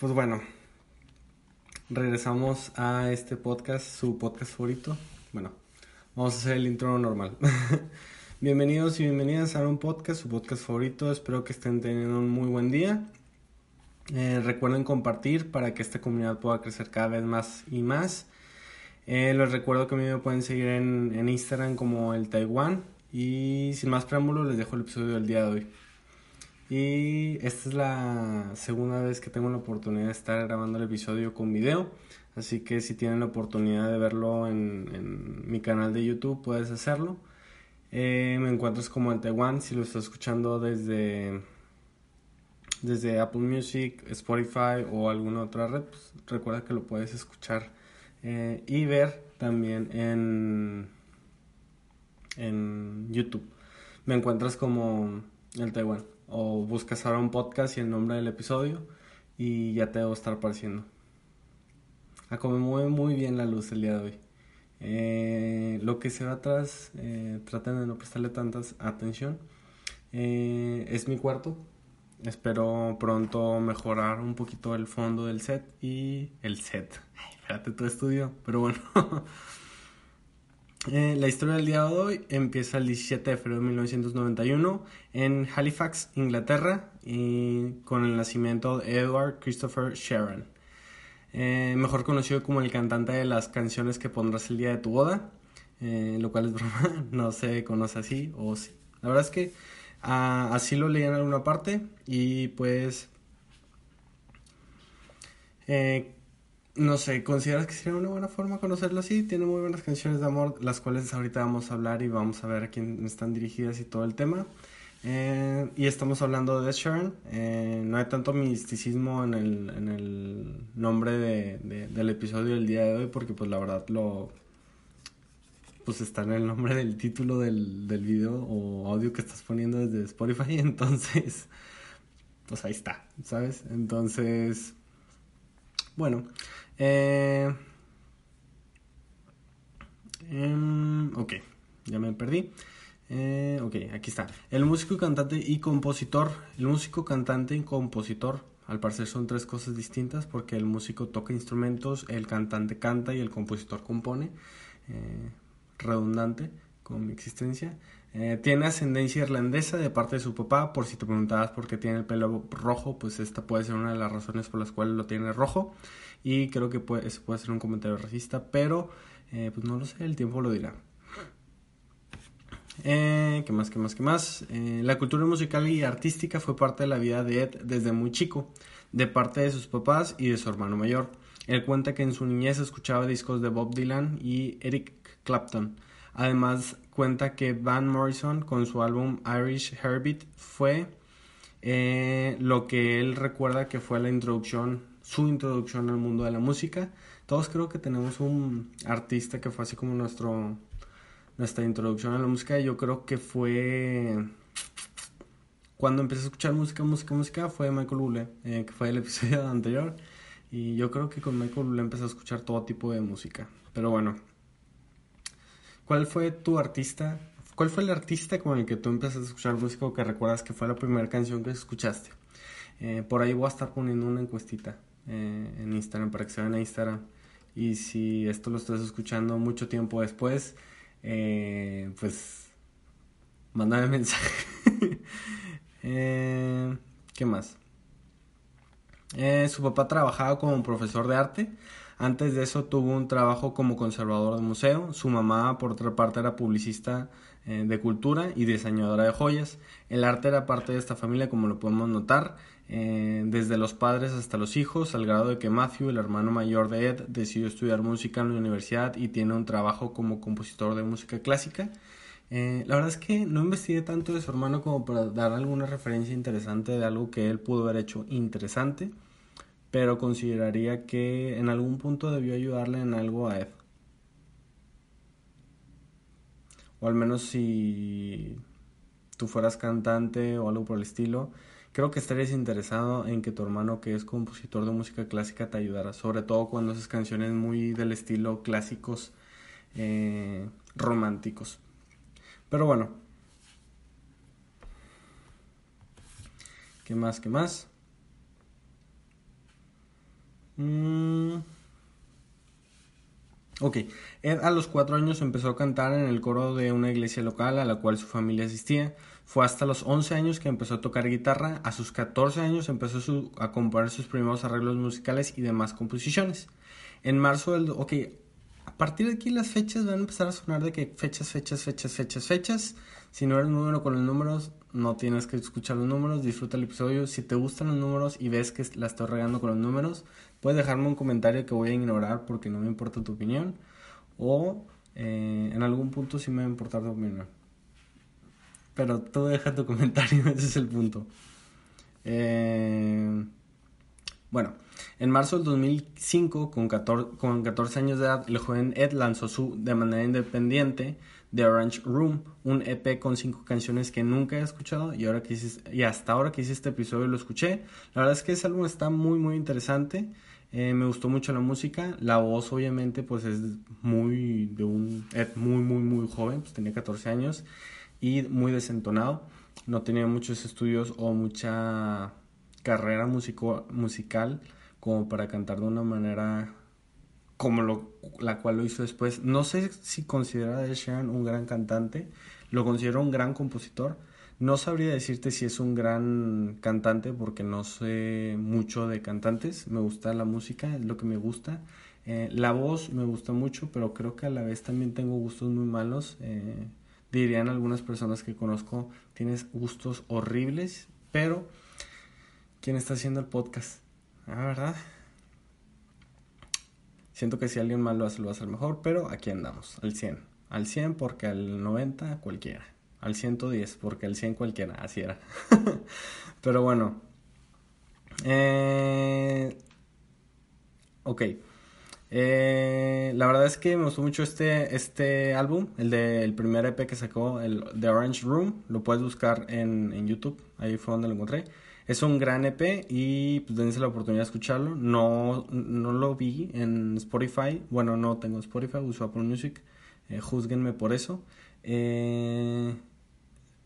Pues bueno, regresamos a este podcast, su podcast favorito. Bueno, vamos a hacer el intro normal. Bienvenidos y bienvenidas a un podcast, su podcast favorito. Espero que estén teniendo un muy buen día. Eh, recuerden compartir para que esta comunidad pueda crecer cada vez más y más. Eh, les recuerdo que a mí me pueden seguir en, en Instagram como el Taiwán. Y sin más preámbulos, les dejo el episodio del día de hoy. Y esta es la segunda vez que tengo la oportunidad de estar grabando el episodio con video. Así que si tienen la oportunidad de verlo en, en mi canal de YouTube, puedes hacerlo. Eh, me encuentras como el Taiwan si lo estás escuchando desde, desde Apple Music, Spotify o alguna otra red. Pues, recuerda que lo puedes escuchar eh, y ver también en, en YouTube. Me encuentras como el Taiwan o buscas ahora un podcast y el nombre del episodio y ya te debo estar apareciendo. A como mueve muy bien la luz el día de hoy. Eh, lo que se ve atrás, eh, traten de no prestarle tanta atención. Eh, es mi cuarto. Espero pronto mejorar un poquito el fondo del set y el set. Espérate tu estudio, pero bueno. Eh, la historia del día de hoy empieza el 17 de febrero de 1991 en Halifax, Inglaterra, y con el nacimiento de Edward Christopher Sharon eh, mejor conocido como el cantante de las canciones que pondrás el día de tu boda, eh, lo cual es broma, no se conoce así o sí. La verdad es que ah, así lo leí en alguna parte y pues... no sé, ¿consideras que sería una buena forma conocerlo así? Tiene muy buenas canciones de amor, las cuales ahorita vamos a hablar y vamos a ver a quién están dirigidas y todo el tema. Eh, y estamos hablando de Sharon. Eh, no hay tanto misticismo en el, en el nombre de, del episodio del día de hoy porque pues la verdad lo... Pues está en el nombre del título del, del video o audio que estás poniendo desde Spotify. Entonces, pues ahí está, ¿sabes? Entonces, bueno. Eh, em, ok, ya me perdí. Eh, ok, aquí está. El músico, cantante y compositor. El músico, cantante y compositor, al parecer son tres cosas distintas porque el músico toca instrumentos, el cantante canta y el compositor compone. Eh, redundante con mi existencia. Eh, tiene ascendencia irlandesa de parte de su papá. Por si te preguntabas por qué tiene el pelo rojo, pues esta puede ser una de las razones por las cuales lo tiene rojo. Y creo que puede, eso puede ser un comentario racista, pero pues no lo sé, el tiempo lo dirá. Eh, ¿Qué más, qué más, qué más? Eh, la cultura musical y artística fue parte de la vida de Ed desde muy chico, de parte de sus papás y de su hermano mayor. Él cuenta que en su niñez escuchaba discos de Bob Dylan y Eric Clapton. Además cuenta que Van Morrison con su álbum Irish Heartbeat fue eh, lo que él recuerda que fue la introducción, su introducción al mundo de la música. Todos creo que tenemos un artista que fue así como nuestro nuestra introducción a la música, yo creo que fue cuando empecé a escuchar música, música, música, fue Michael Bublé, eh, que fue el episodio anterior. Y yo creo que con Michael Bublé empecé a escuchar todo tipo de música. Pero bueno, ¿cuál fue tu artista? ¿Cuál fue el artista con el que tú empezaste a escuchar música o que recuerdas que fue la primera canción que escuchaste? Eh, por ahí voy a estar poniendo una encuestita eh, en Instagram para que se vean a Instagram. Y si esto lo estás escuchando mucho tiempo después, eh, pues mándame mensaje. eh, ¿Qué más? Eh, su papá trabajaba como profesor de arte. Antes de eso tuvo un trabajo como conservador de museo. Su mamá, por otra parte, era publicista eh, de cultura y diseñadora de joyas. El arte era parte de esta familia, como lo podemos notar, eh, desde los padres hasta los hijos, al grado de que Matthew, el hermano mayor de Ed, decidió estudiar música en la universidad y tiene un trabajo como compositor de música clásica. Eh, la verdad es que no investigué tanto de su hermano como para dar alguna referencia interesante de algo que él pudo haber hecho interesante, pero consideraría que en algún punto debió ayudarle en algo a Ed. O al menos si tú fueras cantante o algo por el estilo, creo que estarías interesado en que tu hermano, que es compositor de música clásica, te ayudara, sobre todo cuando haces canciones muy del estilo clásicos eh, románticos. Pero bueno. ¿Qué más? ¿Qué más? Mm. Ok, Ed a los cuatro años empezó a cantar en el coro de una iglesia local a la cual su familia asistía. Fue hasta los 11 años que empezó a tocar guitarra. A sus 14 años empezó a componer sus primeros arreglos musicales y demás composiciones. En marzo del... Ok, a partir de aquí las fechas van a empezar a sonar de que fechas, fechas, fechas, fechas, fechas. Si no eres número con los números, no tienes que escuchar los números, disfruta el episodio. Si te gustan los números y ves que la estoy regando con los números, puedes dejarme un comentario que voy a ignorar porque no me importa tu opinión. O eh, en algún punto sí me va a importar tu opinión. Pero tú deja tu comentario, ese es el punto. Eh, bueno, en marzo del 2005, con 14, con 14 años de edad, el joven Ed lanzó su, de manera independiente, The Orange Room, un EP con cinco canciones que nunca he escuchado y, ahora que hice, y hasta ahora que hice este episodio lo escuché. La verdad es que ese álbum está muy muy interesante. Eh, me gustó mucho la música. La voz obviamente pues es muy de un Ed muy muy muy joven, pues tenía 14 años y muy desentonado. No tenía muchos estudios o mucha carrera musico, musical como para cantar de una manera como lo, la cual lo hizo después. No sé si considera a Ed Sheeran un gran cantante, lo considero un gran compositor. No sabría decirte si es un gran cantante porque no sé mucho de cantantes. Me gusta la música, es lo que me gusta. Eh, la voz me gusta mucho, pero creo que a la vez también tengo gustos muy malos. Eh, dirían algunas personas que conozco, tienes gustos horribles, pero ¿quién está haciendo el podcast? Ah, ¿verdad? Siento que si alguien más lo hace, lo hacer mejor, pero aquí andamos, al 100. Al 100 porque al 90 cualquiera. Al 110 porque al 100 cualquiera, así era. pero bueno. Eh... Ok. Eh, la verdad es que me gustó mucho este, este álbum, el del primer EP que sacó, el The Orange Room. Lo puedes buscar en, en YouTube, ahí fue donde lo encontré. Es un gran EP y pues dense la oportunidad de escucharlo. No, no lo vi en Spotify. Bueno, no tengo Spotify, uso Apple Music. Eh, juzguenme por eso. Eh,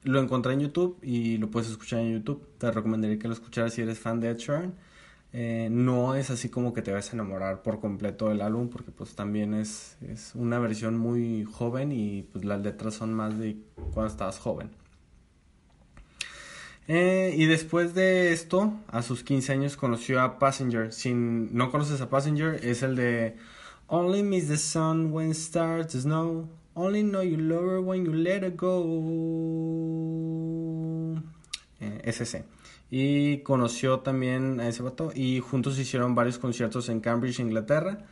lo encontré en YouTube y lo puedes escuchar en YouTube. Te recomendaría que lo escucharas si eres fan de Ed Sheeran. Eh, no es así como que te vas a enamorar por completo del álbum porque pues también es, es una versión muy joven y pues las letras son más de cuando estabas joven. Eh, y después de esto, a sus 15 años conoció a Passenger. Si no conoces a Passenger, es el de Only miss the sun when it starts to snow. Only know you love her when you let her go. Eh, ese. Y conoció también a ese vato y juntos hicieron varios conciertos en Cambridge, Inglaterra.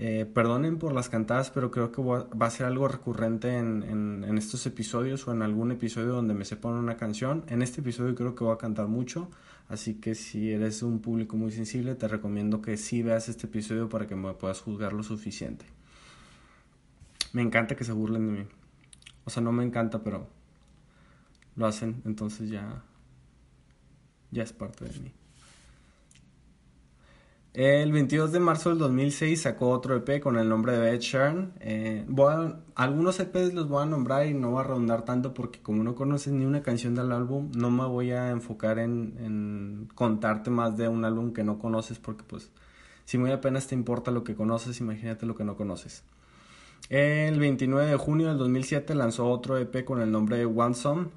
Eh, perdonen por las cantadas, pero creo que va a ser algo recurrente en, estos episodios o en algún episodio donde me sepan una canción. En este episodio creo que voy a cantar mucho, así que si eres un público muy sensible, te recomiendo que sí veas este episodio para que me puedas juzgar lo suficiente. Me encanta que se burlen de mí. O sea, no me encanta, pero lo hacen, entonces ya, ya es parte de mí. El 22 de marzo del 2006 sacó otro EP con el nombre de Ed Sheeran. Eh, algunos EPs los voy a nombrar y no voy a redundar tanto porque como no conoces ni una canción del álbum, no me voy a enfocar en, contarte más de un álbum que no conoces porque pues si muy apenas te importa lo que conoces, imagínate lo que no conoces. El 29 de junio del 2007 lanzó otro EP con el nombre de One Song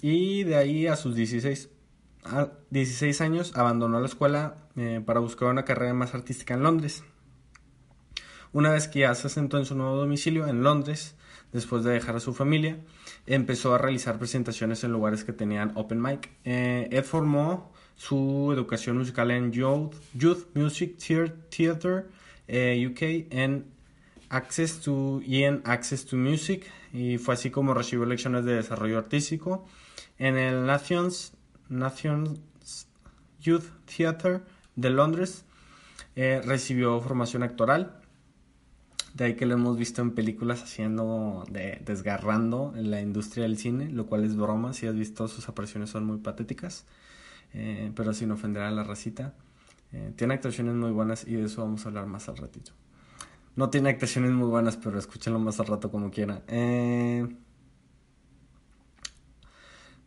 y de ahí a sus 16 a 16 años abandonó la escuela eh, para buscar una carrera más artística en Londres. Una vez que ya se asentó en su nuevo domicilio en Londres, después de dejar a su familia, empezó a realizar presentaciones en lugares que tenían open mic. Eh, formó su educación musical en Youth, Music Theatre eh, UK en Access to EN Access to Music y fue así como recibió lecciones de desarrollo artístico en el Nations, Nations Youth Theatre de Londres. Eh, recibió formación actoral. De ahí que lo hemos visto en películas haciendo, de, desgarrando en la industria del cine, lo cual es broma. Si has visto sus apariciones son muy patéticas, eh, pero sin ofender a la racita. Eh, tiene actuaciones muy buenas y de eso vamos a hablar más al ratito. No tiene actuaciones muy buenas, pero escúchenlo más al rato como quiera. Eh,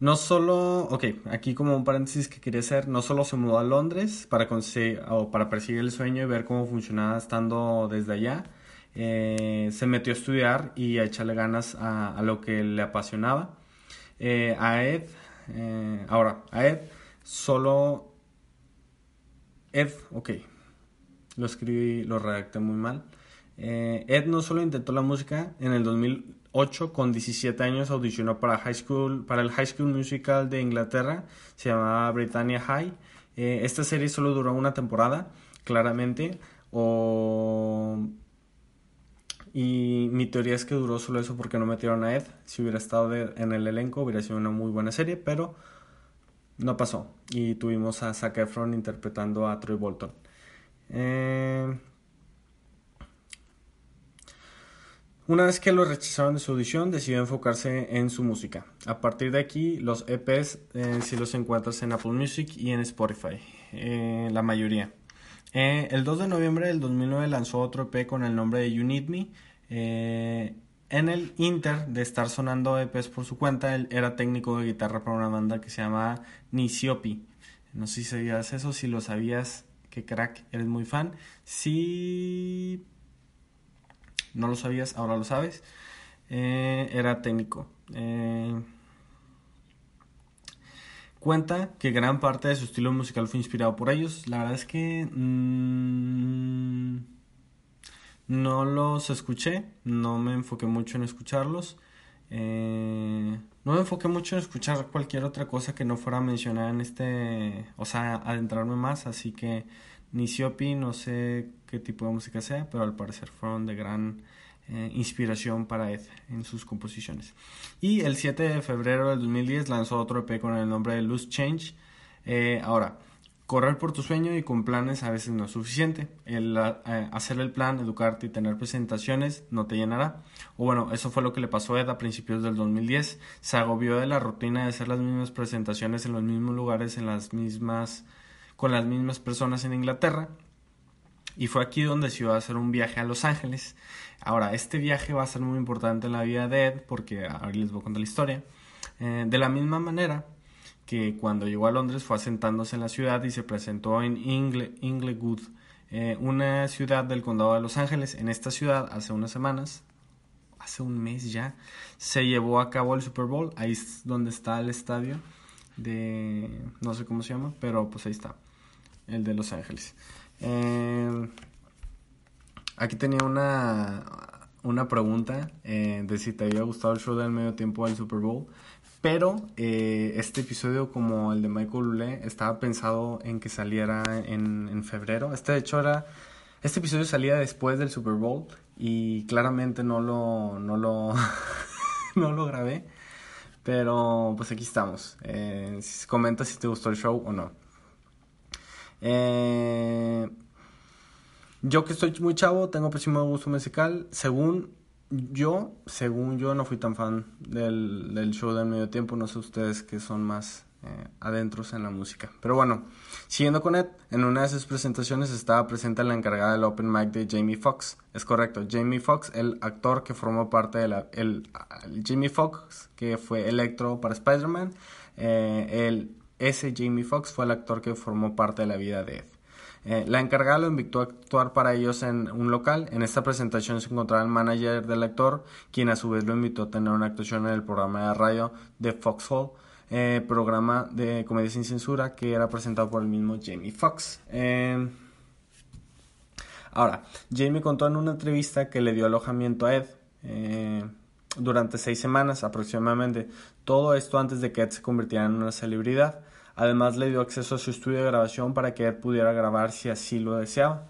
no solo, ok, aquí como un paréntesis que quería hacer, no solo se mudó a Londres para conseguir, o para perseguir el sueño y ver cómo funcionaba estando desde allá, eh, se metió a estudiar y a echarle ganas a, lo que le apasionaba. a Ed, ahora, a Ed solo Ed, ok, lo escribí, lo redacté muy mal. Eh, Ed no solo intentó la música, en el 2008 con 17 años audicionó para, high school, para el High School Musical de Inglaterra, se llamaba Britannia High. Eh, esta serie solo duró una temporada, claramente, y mi teoría es que duró solo eso porque no metieron a Ed. Si hubiera estado en el elenco hubiera sido una muy buena serie, pero no pasó. Y tuvimos a Zac Efron interpretando a Troy Bolton. Eh, una vez que lo rechazaron de su audición, decidió enfocarse en su música. A partir de aquí, los EPs eh, los encuentras en Apple Music y en Spotify, eh, la mayoría. el 2 de noviembre del 2009 lanzó otro EP con el nombre de You Need Me en el Inter de estar sonando EPs por su cuenta, él era técnico de guitarra para una banda que se llama Nisiopi. No sé si sabías eso, si lo sabías, que crack, eres muy fan. Si no lo sabías, ahora lo sabes. Eh, era técnico. Eh, cuenta que gran parte de su estilo musical fue inspirado por ellos. La verdad es que... Mm, no los escuché, no me enfoqué mucho en escucharlos. Eh, no me enfoqué mucho en escuchar cualquier otra cosa que no fuera mencionada en este, o sea, adentrarme más, así que ni Siopi, no sé qué tipo de música sea, pero al parecer fueron de gran eh, inspiración para Ed en sus composiciones. Y el 7 de febrero del 2010 lanzó otro EP con el nombre de Loose Change. Eh, ahora, correr por tu sueño y con planes a veces no es suficiente. Eh, hacer el plan, educarte y tener presentaciones no te llenará. O bueno, eso fue lo que le pasó a Ed a principios del 2010. Se agobió de la rutina de hacer las mismas presentaciones en los mismos lugares, en las mismas, con las mismas personas en Inglaterra. Y fue aquí donde se a hacer un viaje a Los Ángeles. Ahora, este viaje va a ser muy importante en la vida de Ed porque ahora les voy a contar la historia. Eh, de la misma manera, que cuando llegó a Londres fue asentándose en la ciudad y se presentó en Ingle, Inglewood, eh, una ciudad del condado de Los Ángeles. En esta ciudad, hace unas semanas, hace un mes ya, se llevó a cabo el Super Bowl. Ahí es donde está el estadio de, no sé cómo se llama, pero pues ahí está, el de Los Ángeles. Eh, aquí tenía una, una pregunta eh, de si te había gustado el show del medio tiempo del Super Bowl. Pero eh, este episodio, como el de Michael Lule, estaba pensado en que saliera en, en, febrero. Este, de hecho, era. Este episodio salía después del Super Bowl y claramente no lo. No lo, no lo grabé. Pero pues aquí estamos. Eh, comenta si te gustó el show o no. Eh, yo que estoy muy chavo, tengo pésimo gusto musical. Según yo, según yo, no fui tan fan del, show del medio tiempo. No sé ustedes que son más eh, adentros en la música. Pero bueno, siguiendo con Ed, en una de sus presentaciones estaba presente la encargada del Open Mic de Jamie Foxx. Es correcto, Jamie Foxx, el actor que formó parte de Jamie Foxx, que fue Electro para Spider-Man. Eh, el, ese Jamie Foxx fue el actor que formó parte de la vida de Ed. Eh, la encargada lo invitó a actuar para ellos en un local. En esta presentación se encontraba el manager del actor, quien a su vez lo invitó a tener una actuación en el programa de radio de Foxhole, eh, programa de comedia sin censura que era presentado por el mismo Jamie Foxx. Eh, ahora, Jamie contó en una entrevista que le dio alojamiento a Ed durante seis semanas aproximadamente. Todo esto antes de que Ed se convirtiera en una celebridad. Además le dio acceso a su estudio de grabación para que él pudiera grabar si así lo deseaba.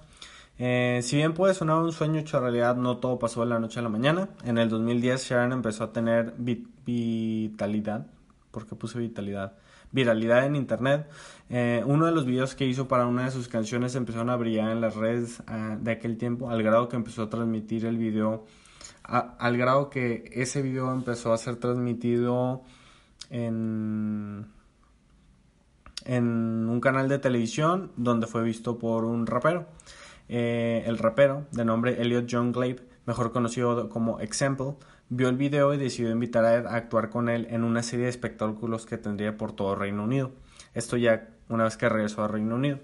Eh, si bien puede sonar un sueño hecho realidad, no todo pasó de la noche a la mañana. En el 2010 Sharon empezó a tener vitalidad. ¿Por qué puse vitalidad? Viralidad en internet. Eh, uno de los videos que hizo para una de sus canciones empezaron a brillar en las redes ah, de aquel tiempo, al grado que empezó a transmitir el video, al grado que ese video empezó a ser transmitido en en un canal de televisión donde fue visto por un rapero. Eh, el rapero, de nombre Elliot John Glabe, mejor conocido como Example, vio el video y decidió invitar a Ed a actuar con él en una serie de espectáculos que tendría por todo Reino Unido. Esto ya una vez que regresó a Reino Unido.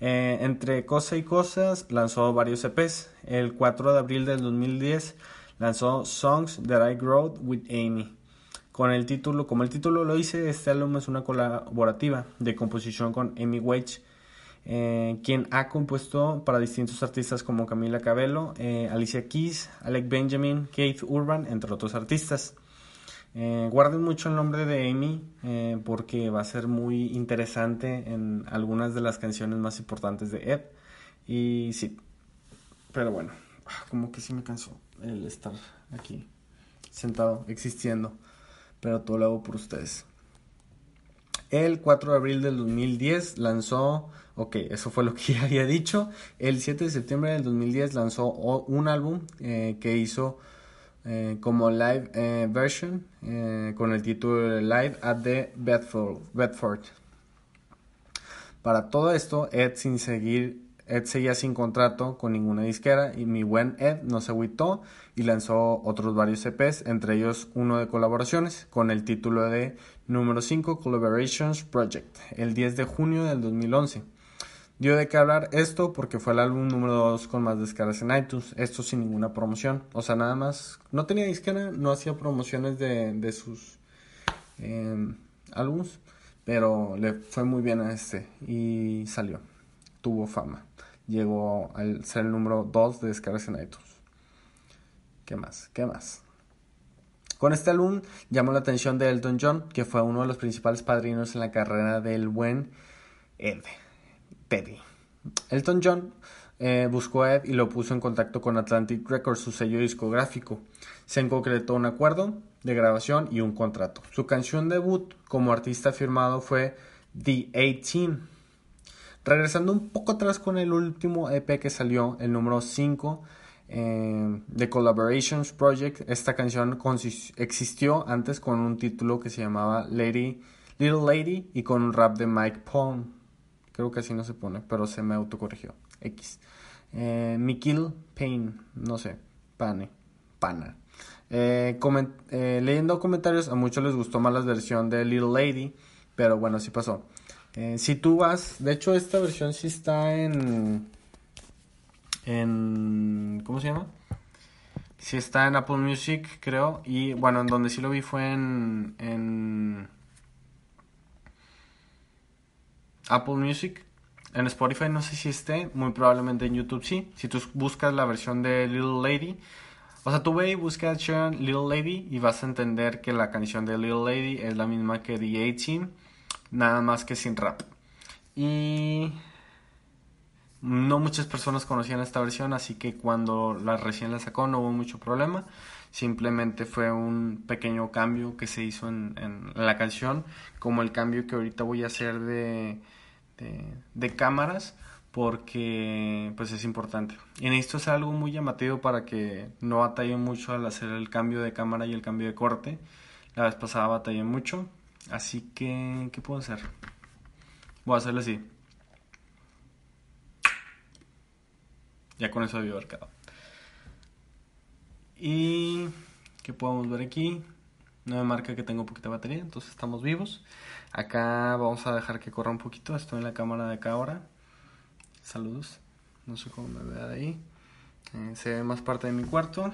Eh, entre cosas y cosas, lanzó varios EPs. El 4 de abril del 2010 lanzó Songs That I Wrote with Amy con el título, como el título lo dice, este álbum es una colaborativa de composición con Amy Wage, eh, quien ha compuesto para distintos artistas como Camila Cabello, eh, Alicia Keys, Alec Benjamin, Keith Urban, entre otros artistas. Eh, guarden mucho el nombre de Amy porque va a ser muy interesante en algunas de las canciones más importantes de Ed. Y sí, pero bueno, ah, como que sí me cansó el estar aquí sentado, existiendo pero todo lo hago por ustedes. El 4 de abril del 2010 lanzó, ok, eso fue lo que ya había dicho. El 7 de septiembre del 2010 lanzó un álbum eh, que hizo eh, como live eh, version con el título Live at the Bedford. Para todo esto, Ed sin seguir Ed seguía sin contrato con ninguna disquera y mi buen Ed no se agüitó y lanzó otros varios EPs, entre ellos uno de colaboraciones con el título de número 5 Collaborations Project, el 10 de junio del 2011. Dio de qué hablar esto porque fue el álbum número 2 con más descargas en iTunes, esto sin ninguna promoción, o sea, nada más, no tenía disquera, no hacía promociones de, sus em, álbums, pero le fue muy bien a este y salió, tuvo fama llegó al ser el número 2 de descargas en iTunes. ¿Qué más? ¿Qué más? Con este álbum llamó la atención de Elton John, que fue uno de los principales padrinos en la carrera del buen Ed, Teddy. Elton John eh, buscó a Ed y lo puso en contacto con Atlantic Records, su sello discográfico. Se concretó un acuerdo de grabación y un contrato. Su canción debut como artista firmado fue The 18 Regresando un poco atrás con el último EP que salió, el número 5 eh, de Collaborations Project, esta canción existió antes con un título que se llamaba Lady, Little Lady y con un rap de Mike Pong. Creo que así no se pone, pero se me autocorrigió. X. Eh, Mikil Payne, no sé, Pane, Pana. Eh, eh, leyendo comentarios, a muchos les gustó más la versión de Little Lady, pero bueno, así pasó. Eh, si tú vas, de hecho esta versión sí está en, en, ¿cómo se llama? Sí está en Apple Music, creo, y bueno, en donde sí lo vi fue en, en Apple Music. En Spotify no sé si esté, muy probablemente en YouTube sí. Si tú buscas la versión de Little Lady, o sea, tú ve y busca Little Lady y vas a entender que la canción de Little Lady es la misma que The 18 nada más que sin rap. Y no muchas personas conocían esta versión, así que cuando la recién la sacó no hubo mucho problema. Simplemente fue un pequeño cambio que se hizo en, la canción, como el cambio que ahorita voy a hacer de, de, cámaras, porque pues es importante. Y esto es algo muy llamativo para que no batalle mucho al hacer el cambio de cámara y el cambio de corte. La vez pasada batallé mucho, Así que, ¿qué puedo hacer? Voy a hacerlo así. Ya con eso había abarcado. Y, ¿qué podemos ver aquí? No me marca que tengo poquita batería, entonces estamos vivos. Acá vamos a dejar que corra un poquito. Estoy en la cámara de acá ahora. Saludos. No sé cómo me vea de ahí. Eh, se ve más parte de mi cuarto.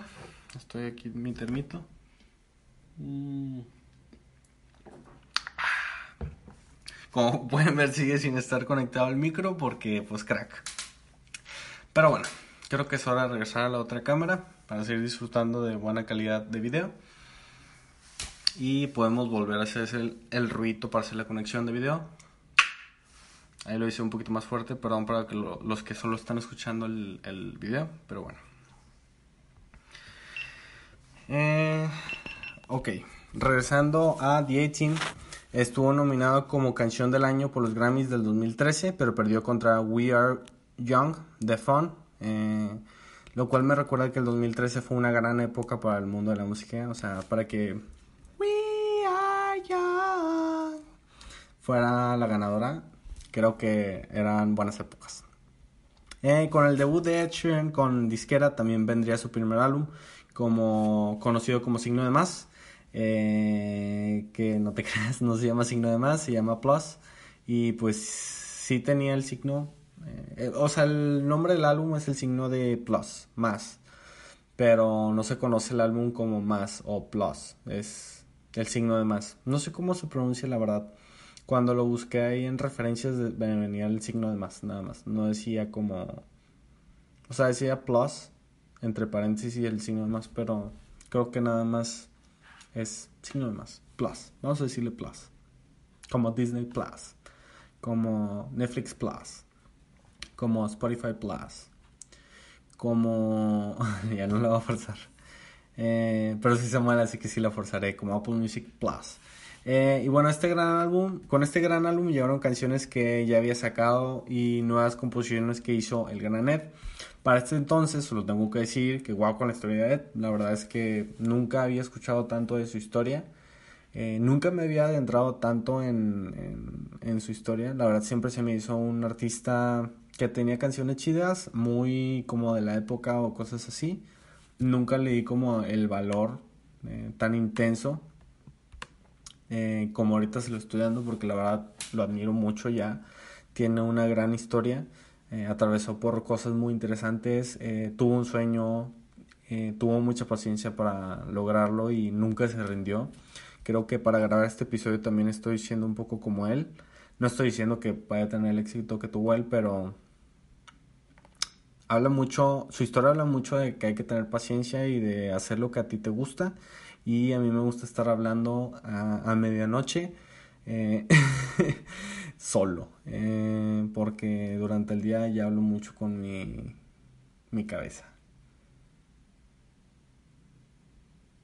Estoy aquí en mi termito. Mm. Como pueden ver sigue sin estar conectado al micro porque pues crack. Pero bueno, creo que es hora de regresar a la otra cámara para seguir disfrutando de buena calidad de video. Y podemos volver a hacer el, el ruido para hacer la conexión de video. Ahí lo hice un poquito más fuerte, perdón para los que solo están escuchando el, el video, pero bueno. Eh, ok, regresando a The 18, estuvo nominado como canción del año por los Grammys del 2013, pero perdió contra We Are Young de Fun, eh, lo cual me recuerda que el 2013 fue una gran época para el mundo de la música, o sea, para que We Are Young fuera la ganadora, creo que eran buenas épocas. Eh, con el debut de Ed Sheeran con disquera también vendría su primer álbum, como conocido como Signo de Más, eh, que no te creas, no se llama Signo de Más, se llama Plus, y pues sí tenía el signo, eh, o sea, el nombre del álbum es el signo de Plus, más, pero no se conoce el álbum como más o Plus, es el signo de más. No sé cómo se pronuncia la verdad. Cuando lo busqué ahí en referencias venía el signo de más, nada más. No decía como... O sea, decía plus, entre paréntesis y el signo de más, pero creo que nada más es signo de más. Plus. Vamos a decirle plus. Como Disney Plus. Como Netflix Plus. Como Spotify Plus. Como... ya no lo voy a forzar. Eh, pero si se muere, así que sí la forzaré. Como Apple Music Plus. Eh, y bueno, este gran álbum, con este gran álbum llegaron canciones que ya había sacado y nuevas composiciones que hizo el gran Ed. Para este entonces, solo tengo que decir que guau con la historia de Ed. La verdad es que nunca había escuchado tanto de su historia. Eh, nunca me había adentrado tanto en, en, su historia. La verdad siempre se me hizo un artista que tenía canciones chidas, muy como de la época o cosas así. Nunca le di como el valor eh, tan intenso eh, como ahorita se lo estoy dando porque la verdad lo admiro mucho ya. Tiene una gran historia, eh, atravesó por cosas muy interesantes, eh, tuvo un sueño, tuvo mucha paciencia para lograrlo y nunca se rindió. Creo que para grabar este episodio también estoy siendo un poco como él. No estoy diciendo que vaya a tener el éxito que tuvo él, pero habla mucho, su historia habla mucho de que hay que tener paciencia y de hacer lo que a ti te gusta y a mí me gusta estar hablando a, medianoche eh, solo, eh, porque durante el día ya hablo mucho con mi, mi cabeza.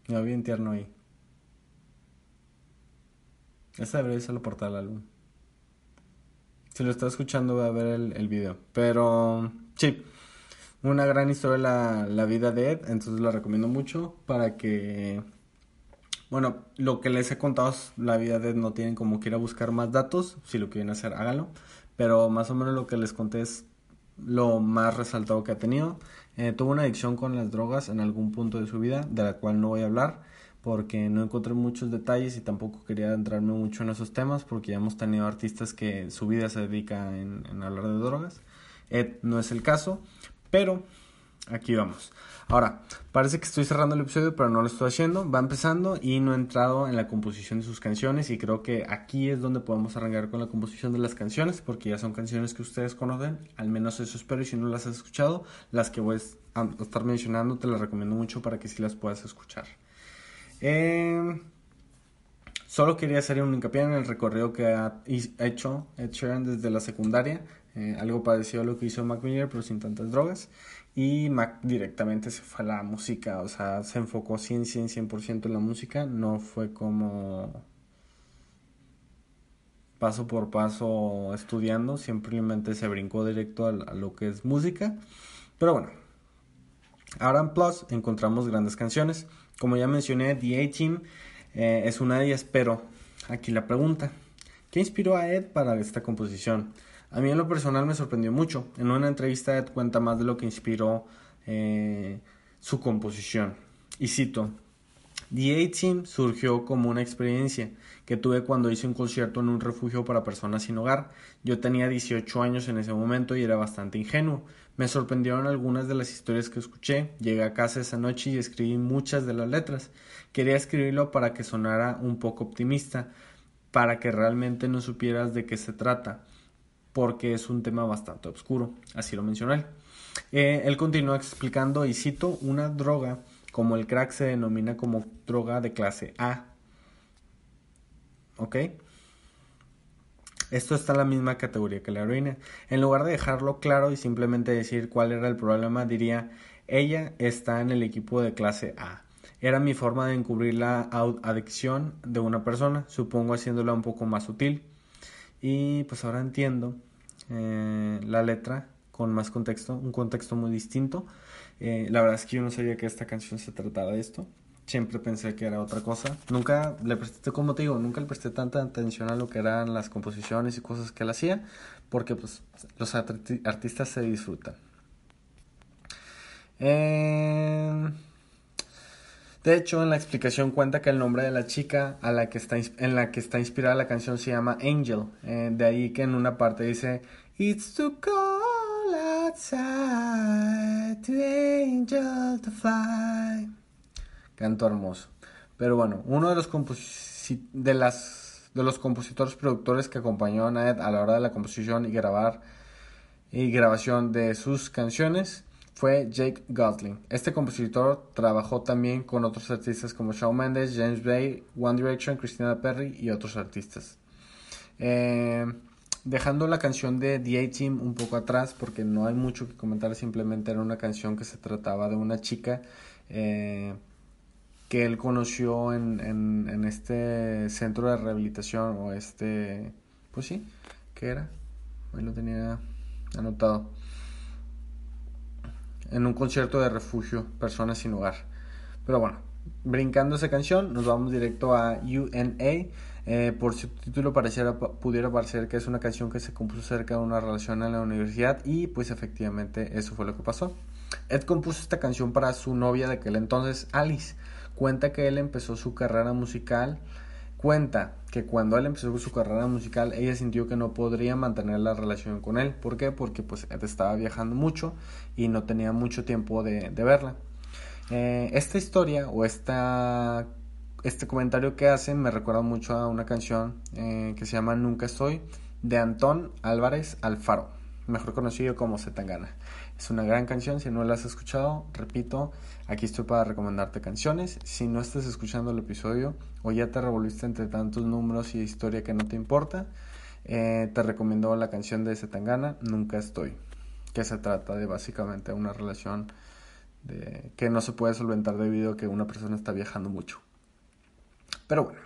Me bien tierno ahí. Esta debería ser la portada del álbum. Si lo está escuchando va a ver el, el video. Pero sí, una gran historia la, la vida de Ed, entonces la recomiendo mucho para que bueno, lo que les he contado es la vida de no tienen como que ir a buscar más datos. Si lo quieren hacer, háganlo. Pero más o menos lo que les conté es lo más resaltado que ha tenido. Eh, tuvo una adicción con las drogas en algún punto de su vida, de la cual no voy a hablar porque no encontré muchos detalles y tampoco quería entrarme mucho en esos temas porque ya hemos tenido artistas que su vida se dedica en, en hablar de drogas. Ed no es el caso, pero aquí vamos. Ahora, parece que estoy cerrando el episodio, pero no lo estoy haciendo. Va empezando y no he entrado en la composición de sus canciones y creo que aquí es donde podemos arrancar con la composición de las canciones porque ya son canciones que ustedes conocen, al menos eso espero y si no las has escuchado, las que voy a estar mencionando te las recomiendo mucho para que sí las puedas escuchar. Eh, solo quería hacer un hincapié en el recorrido que ha hecho Ed Sheeran desde la secundaria, eh, algo parecido a lo que hizo Mac Miller pero sin tantas drogas. Y Mac directamente se fue a la música, o sea, se enfocó 100, 100, 100% en la música, no fue como paso por paso estudiando, simplemente se brincó directo a, lo que es música. Pero bueno, ahora en Plus encontramos grandes canciones. Como ya mencioné, The A-Team eh, es una de ellas, pero aquí la pregunta, ¿qué inspiró a Ed para esta composición? A mí en lo personal me sorprendió mucho. En una entrevista Ed cuenta más de lo que inspiró eh, su composición. Y cito, The A-Team surgió como una experiencia que tuve cuando hice un concierto en un refugio para personas sin hogar. Yo tenía 18 años en ese momento y era bastante ingenuo. Me sorprendieron algunas de las historias que escuché. Llegué a casa esa noche y escribí muchas de las letras. Quería escribirlo para que sonara un poco optimista, para que realmente no supieras de qué se trata porque es un tema bastante oscuro, así lo mencionó él. Eh, él continúa explicando, y cito, una droga como el crack se denomina como droga de clase A. ¿Ok? Esto está en la misma categoría que la heroína. En lugar de dejarlo claro y simplemente decir cuál era el problema, diría, ella está en el equipo de clase A. Era mi forma de encubrir la adicción de una persona, supongo haciéndola un poco más sutil. Y pues ahora entiendo eh, la letra con más contexto, un contexto muy distinto. Eh, la verdad es que yo no sabía que esta canción se trataba de esto. Siempre pensé que era otra cosa. Nunca le presté, como te digo, nunca le presté tanta atención a lo que eran las composiciones y cosas que él hacía, porque pues los artistas se disfrutan. Eh, de hecho, en la explicación cuenta que el nombre de la chica a la que está, en la que está inspirada la canción se llama Angel. Eh, de ahí que en una parte dice It's too cold outside to angel to fly. Canto hermoso. Pero bueno, uno de los, de los compositores productores que acompañó a Ned a la hora de la composición y grabar y grabación de sus canciones fue Jake Gosling. Este compositor trabajó también con otros artistas como Shawn Mendes, James Bay, One Direction, Christina Perry y otros artistas. Eh, dejando la canción de The A-Team un poco atrás, porque no hay mucho que comentar, simplemente era una canción que se trataba de una chica eh, que él conoció en, en, este centro de rehabilitación o este, pues sí, ¿qué era? Ahí lo tenía anotado. En un concierto de refugio, personas sin hogar. Pero bueno, brincando esa canción, nos vamos directo a UNA. Eh, por su título pareciera, pudiera parecer que es una canción que se compuso cerca de una relación en la universidad y pues efectivamente eso fue lo que pasó. Ed compuso esta canción para su novia de aquel entonces, Alice. Cuenta que él empezó su carrera musical. Cuenta que cuando él empezó su carrera musical, ella sintió que no podría mantener la relación con él. ¿Por qué? Porque pues estaba viajando mucho y no tenía mucho tiempo de, verla. Eh, esta historia o esta, este comentario que hace me recuerda mucho a una canción eh, que se llama Nunca Estoy de Antón Álvarez Alfaro, mejor conocido como Zetangana. Es una gran canción, si no la has escuchado, repito, aquí estoy para recomendarte canciones. Si no estás escuchando el episodio o ya te revolviste entre tantos números y historia que no te importa, eh, te recomiendo la canción de Zetangana, Nunca Estoy, que se trata de básicamente una relación de, que no se puede solventar debido a que una persona está viajando mucho. Pero bueno,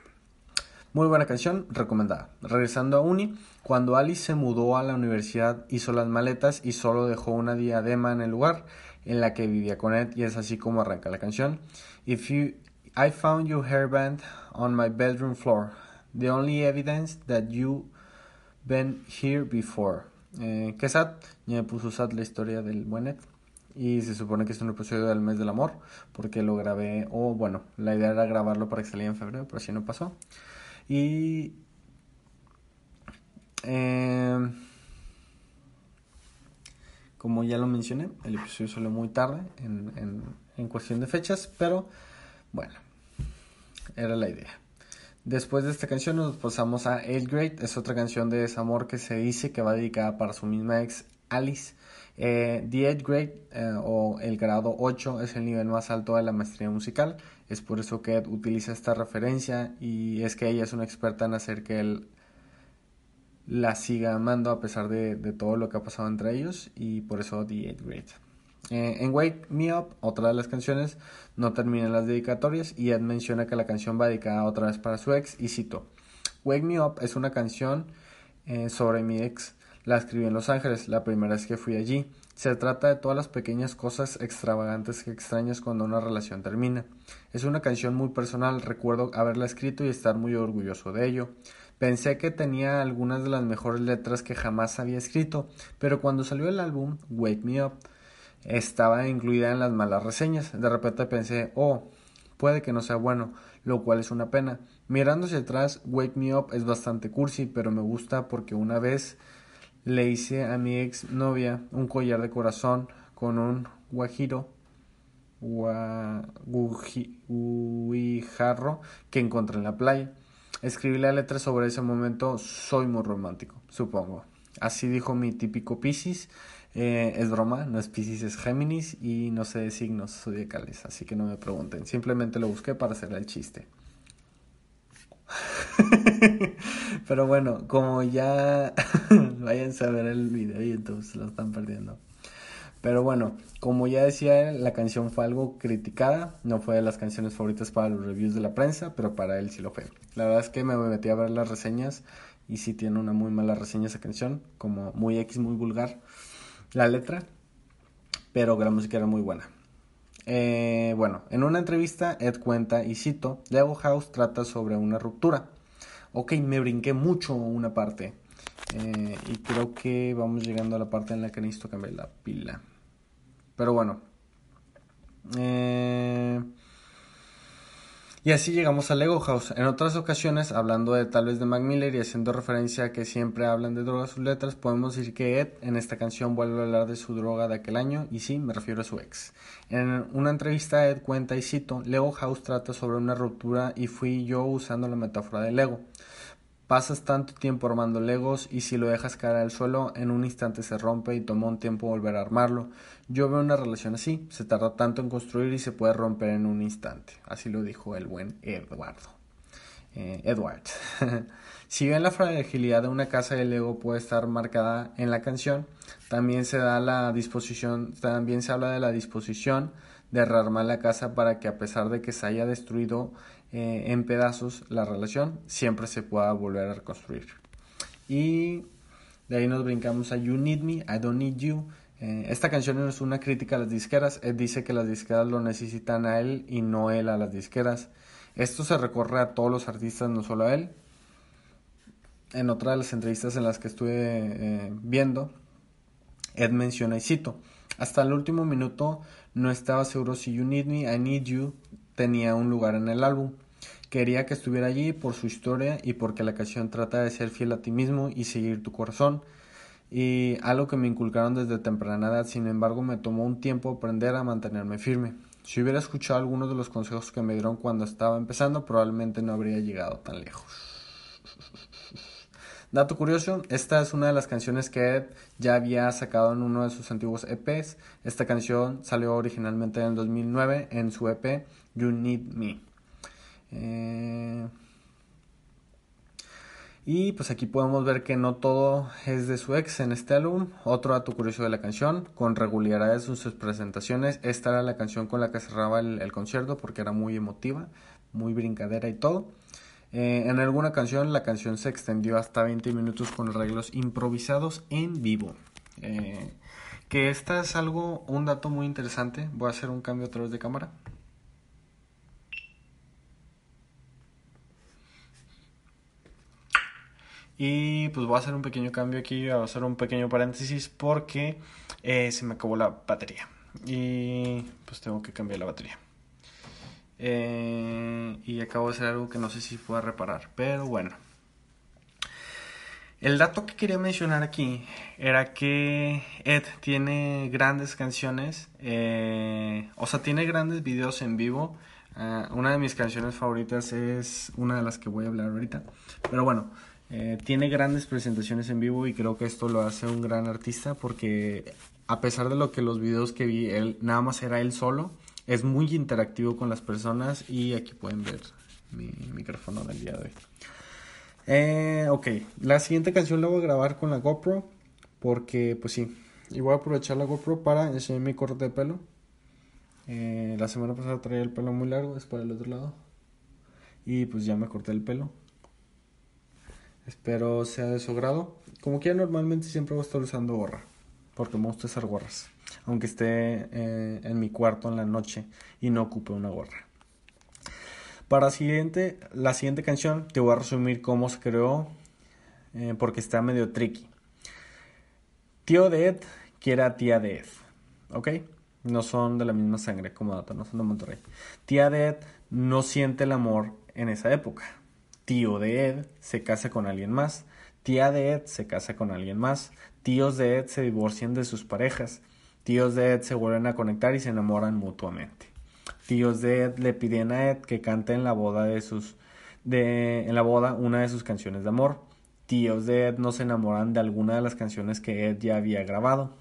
muy buena canción, recomendada. Regresando a Uni, cuando Alice se mudó a la universidad, hizo las maletas y solo dejó una diadema en el lugar en la que vivía con Ed y es así como arranca la canción. If you, I found your hairband on my bedroom floor, the only evidence that you been here before. Eh, que sad, ya me puso sad la historia del buen Ed. Y se supone que es un episodio del mes del amor, porque lo grabé, o bueno, la idea era grabarlo para que saliera en febrero, pero así no pasó. Y em, como ya lo mencioné, el episodio salió muy tarde en, en, cuestión de fechas, pero bueno, era la idea. Después de esta canción nos pasamos a Eighth Grade, es otra canción de desamor que se dice que va dedicada para su misma ex Alice. Eh, the Eighth Grade eh, o el grado 8 es el nivel más alto de la maestría musical. Es por eso que Ed utiliza esta referencia y es que ella es una experta en hacer que él la siga amando a pesar de, todo lo que ha pasado entre ellos y por eso The Eighth Grade. Eh, en Wake Me Up, otra de las canciones, no terminan las dedicatorias y Ed menciona que la canción va dedicada otra vez para su ex y cito, Wake Me Up es una canción sobre mi ex la escribí en Los Ángeles, la primera vez que fui allí. Se trata de todas las pequeñas cosas extravagantes que extrañas cuando una relación termina. Es una canción muy personal, recuerdo haberla escrito y estar muy orgulloso de ello. Pensé que tenía algunas de las mejores letras que jamás había escrito, pero cuando salió el álbum Wake Me Up, estaba incluida en las malas reseñas. De repente pensé, oh, puede que no sea bueno, lo cual es una pena. Mirando hacia atrás, Wake Me Up es bastante cursi, pero me gusta porque una vez le hice a mi ex novia un collar de corazón con un guajiro que encontré en la playa. Escribí la letra sobre ese momento, soy muy romántico, supongo. Así dijo mi típico Pisces. Eh, es broma, no es Pisces, es Géminis y no sé de signos zodiacales, así que no me pregunten. Simplemente lo busqué para hacer el chiste. Pero bueno, como ya vayan a ver el video y entonces lo están perdiendo. Pero bueno, como ya decía la canción fue algo criticada, no fue de las canciones favoritas para los reviews de la prensa, pero para él sí lo fue. La verdad es que me metí a ver las reseñas y sí tiene una muy mala reseña esa canción, como muy X, muy vulgar la letra, pero la música era muy buena. Eh, bueno, en una entrevista Ed cuenta y cito, Lego House trata sobre una ruptura. Ok, me brinqué mucho una parte. Eh, y creo que vamos llegando a la parte en la que necesito cambiar la pila. Pero bueno. Eh, y así llegamos a Lego House. En otras ocasiones, hablando de tal vez de Mac Miller y haciendo referencia a que siempre hablan de drogas sus letras, podemos decir que Ed en esta canción vuelve a hablar de su droga de aquel año, y sí, me refiero a su ex. En una entrevista, Ed cuenta y cito: Lego House trata sobre una ruptura y fui yo usando la metáfora de Lego. Pasas tanto tiempo armando legos y si lo dejas caer al suelo, en un instante se rompe y toma un tiempo volver a armarlo. Yo veo una relación así, se tarda tanto en construir y se puede romper en un instante. Así lo dijo el buen Eduardo. Eh, Edward. si bien la fragilidad de una casa de Lego puede estar marcada en la canción, también se da la disposición, también se habla de la disposición de rearmar la casa para que a pesar de que se haya destruido eh, en pedazos la relación, siempre se pueda volver a reconstruir. Y de ahí nos brincamos a You Need Me, I Don't Need You. Eh, esta canción es una crítica a las disqueras. Él dice que las disqueras lo necesitan a él y no él a las disqueras. Esto se recorre a todos los artistas, no solo a él. En otra de las entrevistas en las que estuve eh, viendo, Ed menciona y cito, hasta el último minuto no estaba seguro si You Need Me, I Need You tenía un lugar en el álbum. Quería que estuviera allí por su historia y porque la canción trata de ser fiel a ti mismo y seguir tu corazón. Y algo que me inculcaron desde temprana edad, sin embargo, me tomó un tiempo aprender a mantenerme firme. Si hubiera escuchado algunos de los consejos que me dieron cuando estaba empezando, probablemente no habría llegado tan lejos. Dato curioso, esta es una de las canciones que Ed ya había sacado en uno de sus antiguos EPs. Esta canción salió originalmente en el 2009 en su EP You Need Me. Eh, y pues aquí podemos ver que no todo es de su ex en este álbum. Otro dato curioso de la canción, con regularidad en sus presentaciones, esta era la canción con la que cerraba el concierto porque era muy emotiva, muy brincadera y todo. Eh, en alguna canción la canción se extendió hasta 20 minutos con arreglos improvisados en vivo. Eh, que esta es algo, un dato muy interesante. Voy a hacer un cambio a través de cámara. Y pues voy a hacer un pequeño cambio aquí, voy a hacer un pequeño paréntesis porque eh, se me acabó la batería. Y pues tengo que cambiar la batería. Eh, y acabo de hacer algo que no sé si pueda reparar, pero bueno. El dato que quería mencionar aquí era que Ed tiene grandes canciones, eh, o sea, tiene grandes videos en vivo. Una de mis canciones favoritas es una de las que voy a hablar ahorita. Pero bueno, tiene grandes presentaciones en vivo y creo que esto lo hace un gran artista porque a pesar de lo que los videos que vi, él nada más era él solo es muy interactivo con las personas y aquí pueden ver mi micrófono del día de hoy. Eh, ok, la siguiente canción la voy a grabar con la GoPro porque pues sí, y voy a aprovechar la GoPro para enseñar mi corte de pelo. Eh, la semana pasada traía el pelo muy largo, es para el otro lado. Y pues ya me corté el pelo. Espero sea de su grado. Como que normalmente siempre voy a estar usando gorra. Porque me gusta usar gorras aunque esté eh, en mi cuarto en la noche y no ocupe una gorra. Para siguiente, la siguiente canción te voy a resumir cómo se creó eh, porque está medio tricky. Tío de Ed quiere a tía de Ed, ¿ok? No son de la misma sangre como dato, no son de Monterrey. Tía de Ed no siente el amor en esa época. Tío de Ed se casa con alguien más. Tía de Ed se casa con alguien más. Tíos de Ed se divorcian de sus parejas. Tíos de Ed se vuelven a conectar y se enamoran mutuamente. Tíos de Ed le piden a Ed que cante en la boda de sus de en la boda una de sus canciones de amor. Tíos de Ed no se enamoran de alguna de las canciones que Ed ya había grabado.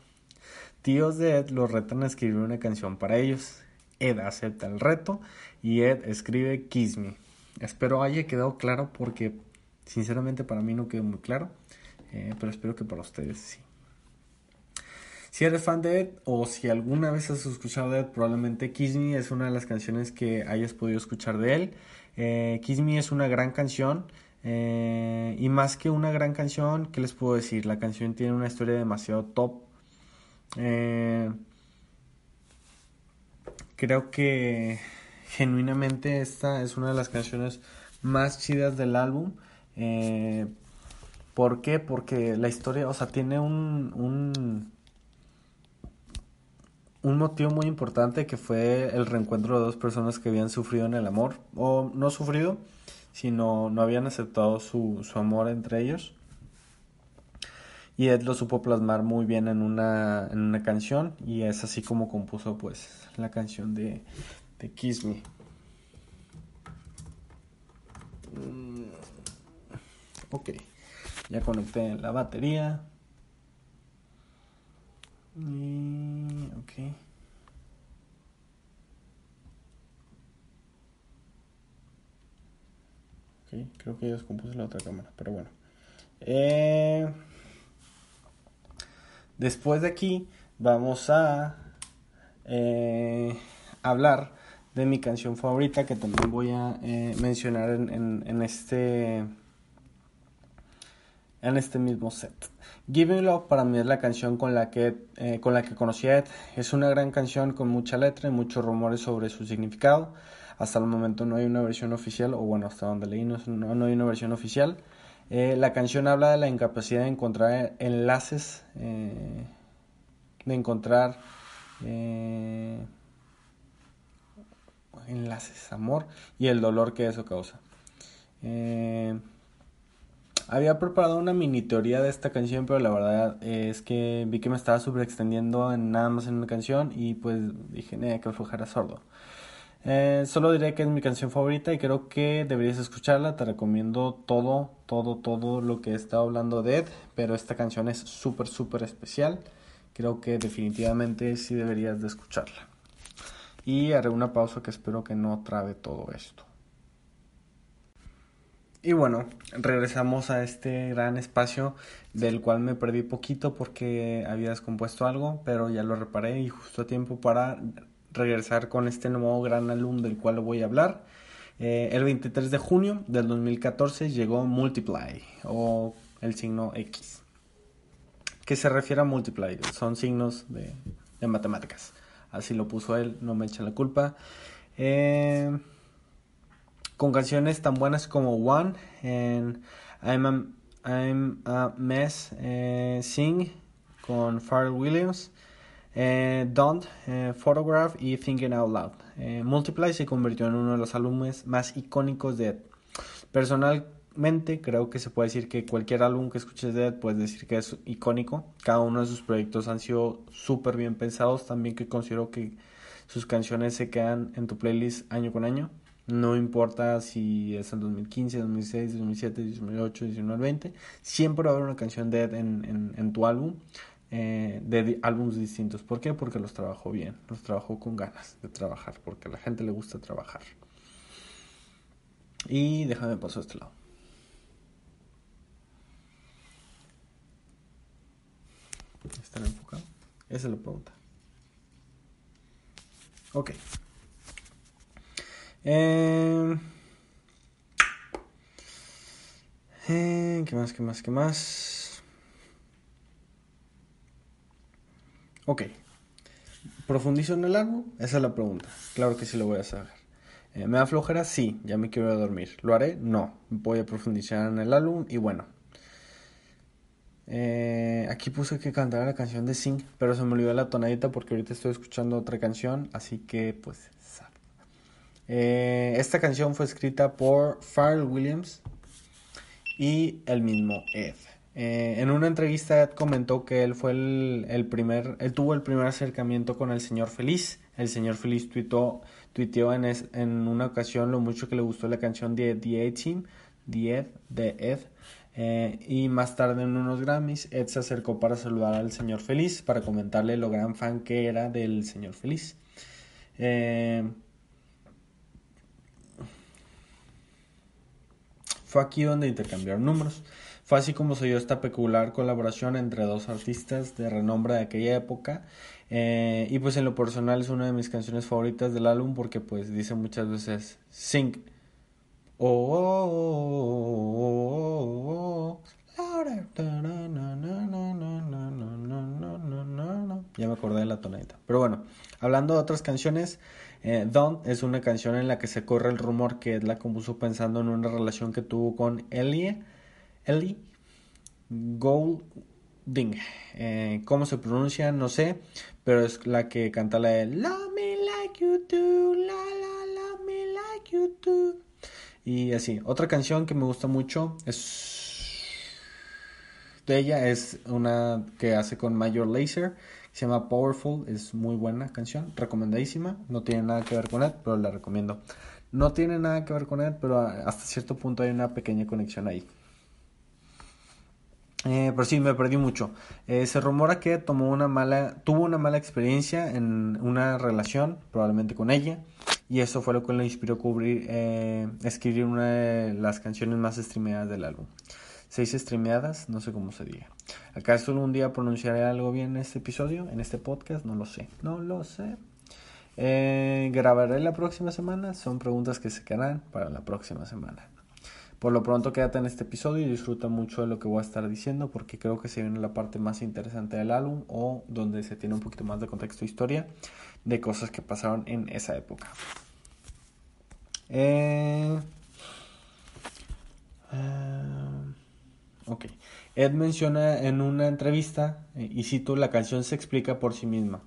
Tíos de Ed los retan a escribir una canción para ellos. Ed acepta el reto y Ed escribe Kiss Me. Espero haya quedado claro porque Sinceramente para mí no quedó muy claro, eh, pero espero que para ustedes sí. Si eres fan de Ed o si alguna vez has escuchado de Ed, probablemente Kiss Me es una de las canciones que hayas podido escuchar de él. Eh, Kiss Me es una gran canción eh, y más que una gran canción, ¿qué les puedo decir? La canción tiene una historia demasiado top. Eh, creo que genuinamente esta es una de las canciones más chidas del álbum. ¿Por qué? Porque la historia, o sea, tiene un un motivo muy importante que fue el reencuentro de dos personas que habían sufrido en el amor, o no sufrido, sino no habían aceptado su, amor entre ellos. Y Ed lo supo plasmar muy bien en una, en una canción y es así como compuso pues la canción de, de Kiss Me. Mm, ok, ya conecté la batería. Y, ok. Ok, creo que ya descompuse la otra cámara, pero bueno. Eh, después de aquí vamos a eh, hablar de mi canción favorita que también voy a eh, mencionar en, en, este en este mismo set. Giving Love para mí es la canción con la que, eh, con la que conocí a Ed. Es una gran canción con mucha letra y muchos rumores sobre su significado. Hasta el momento no hay una versión oficial, o bueno, hasta donde leí no, no, hay una versión oficial. Eh, la canción habla de la incapacidad de encontrar enlaces, de encontrar enlaces, amor y el dolor que eso causa. Había preparado una mini teoría de esta canción, pero la verdad es que vi que me estaba extendiendo en nada más en una canción y pues dije, eh, que flojera sordo. Eh, solo diré que es mi canción favorita y creo que deberías escucharla. Te recomiendo todo, todo, todo lo que he estado hablando de Ed, pero esta canción es súper, súper especial. Creo que definitivamente sí deberías de escucharla. Y haré una pausa que espero que no trabe todo esto. Y bueno, regresamos a este gran espacio del cual me perdí poquito porque había descompuesto algo, pero ya lo reparé y justo a tiempo para regresar con este nuevo gran álbum del cual voy a hablar. Eh, el 23 de junio del 2014 llegó Multiply o el signo X. que se refiere a Multiply? Son signos de, de matemáticas. Así lo puso él, no me echa la culpa. Eh, con canciones tan buenas como One and I'm a, I'm Mess eh, Sing con Pharrell Williams, eh, Don't, Photograph y Thinking Out Loud. Multiply se convirtió en uno de los álbumes más icónicos de Ed. Personalmente creo que se puede decir que cualquier álbum que escuches de Ed puedes decir que es icónico. Cada uno de sus proyectos han sido súper bien pensados. También que considero que sus canciones se quedan en tu playlist año con año. No importa si es el 2015, 2016, 2007, 2008, 2019, 20. Siempre va a haber una canción de Ed en, en, tu álbum. Eh, de álbumes distintos. ¿Por qué? Porque los trabajó bien. Los trabajó con ganas de trabajar. Porque a la gente le gusta trabajar. Y déjame pasar a este lado. ¿Está enfocado? Esa es la pregunta. Ok. Eh, eh, ¿Qué más? ¿Qué más? ¿Qué más? Ok. ¿Profundizo en el álbum? Esa es la pregunta. Claro que sí lo voy a saber. Eh, ¿Me da flojera? Sí, ya me quiero dormir. ¿Lo haré? No. Voy a profundizar en el álbum y bueno. Eh, aquí puse que cantara la canción de Sing, pero se me olvidó la tonadita porque ahorita estoy escuchando otra canción, así que pues eh, esta canción fue escrita por Pharrell Williams y el mismo Ed. Eh, en una entrevista Ed comentó que él fue el, primer, él tuvo el primer acercamiento con el señor Feliz. El señor Feliz tuiteó, tuiteó en, en una ocasión lo mucho que le gustó la canción de The A-Team, The Ed, de Ed. Eh, y más tarde en unos Grammys, Ed se acercó para saludar al señor Feliz, para comentarle lo gran fan que era del señor Feliz. Fue aquí donde intercambiaron números. Fue así como se dio esta peculiar colaboración entre dos artistas de renombre de aquella época. Eh, y pues en lo personal es una de mis canciones favoritas del álbum porque pues dice muchas veces Sing. Ya me acordé de la tonadita. Pero bueno, hablando de otras canciones, eh, Don't es una canción en la que se corre el rumor que la compuso pensando en una relación que tuvo con Ellie, Ellie Goulding. Eh, ¿Cómo se pronuncia? No sé, pero es la que canta la de Love me like you do, la la, love me like you do. Y así, otra canción que me gusta mucho es de ella es una que hace con Major Lazer, se llama Powerful, es muy buena canción, recomendadísima, no tiene nada que ver con Ed, pero la recomiendo. No tiene nada que ver con Ed, pero hasta cierto punto hay una pequeña conexión ahí. Eh, pero sí, me perdí mucho. Eh, se rumora que tomó una mala, tuvo una mala experiencia en una relación, probablemente con ella, y eso fue lo que le inspiró cubrir, eh, escribir una de las canciones más streameadas del álbum seis streameadas, no sé cómo se diga. ¿Acaso un día pronunciaré algo bien en este episodio, en este podcast? No lo sé, no lo sé. Eh, grabaré la próxima semana, son preguntas que se quedarán para la próxima semana. Por lo pronto quédate en este episodio y disfruta mucho de lo que voy a estar diciendo porque creo que se viene la parte más interesante del álbum o donde se tiene un poquito más de contexto e historia de cosas que pasaron en esa época. Eh, eh Ok. Ed menciona en una entrevista, eh, y cito, la canción se explica por sí misma.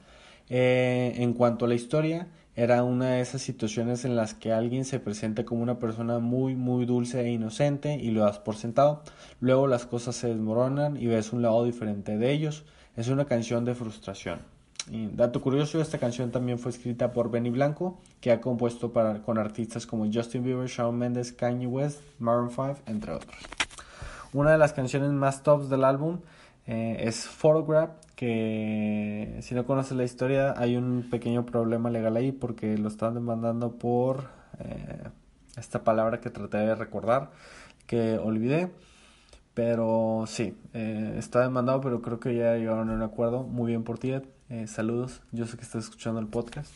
En cuanto a la historia, era una de esas situaciones en las que alguien se presenta como una persona muy, muy dulce e inocente y lo das por sentado. Luego las cosas se desmoronan y ves un lado diferente de ellos. Es una canción de frustración. Y dato curioso, esta canción también fue escrita por Benny Blanco, que ha compuesto para, con artistas como Justin Bieber, Shawn Mendes, Kanye West, Maroon 5, entre otros. Una de las canciones más tops del álbum eh, es Photograph, que si no conoces la historia hay un pequeño problema legal ahí porque lo están demandando por eh, esta palabra que traté de recordar, que olvidé. Pero sí, eh, está demandado, pero creo que ya llegaron a un acuerdo. Muy bien por ti. Saludos, yo sé que estás escuchando el podcast.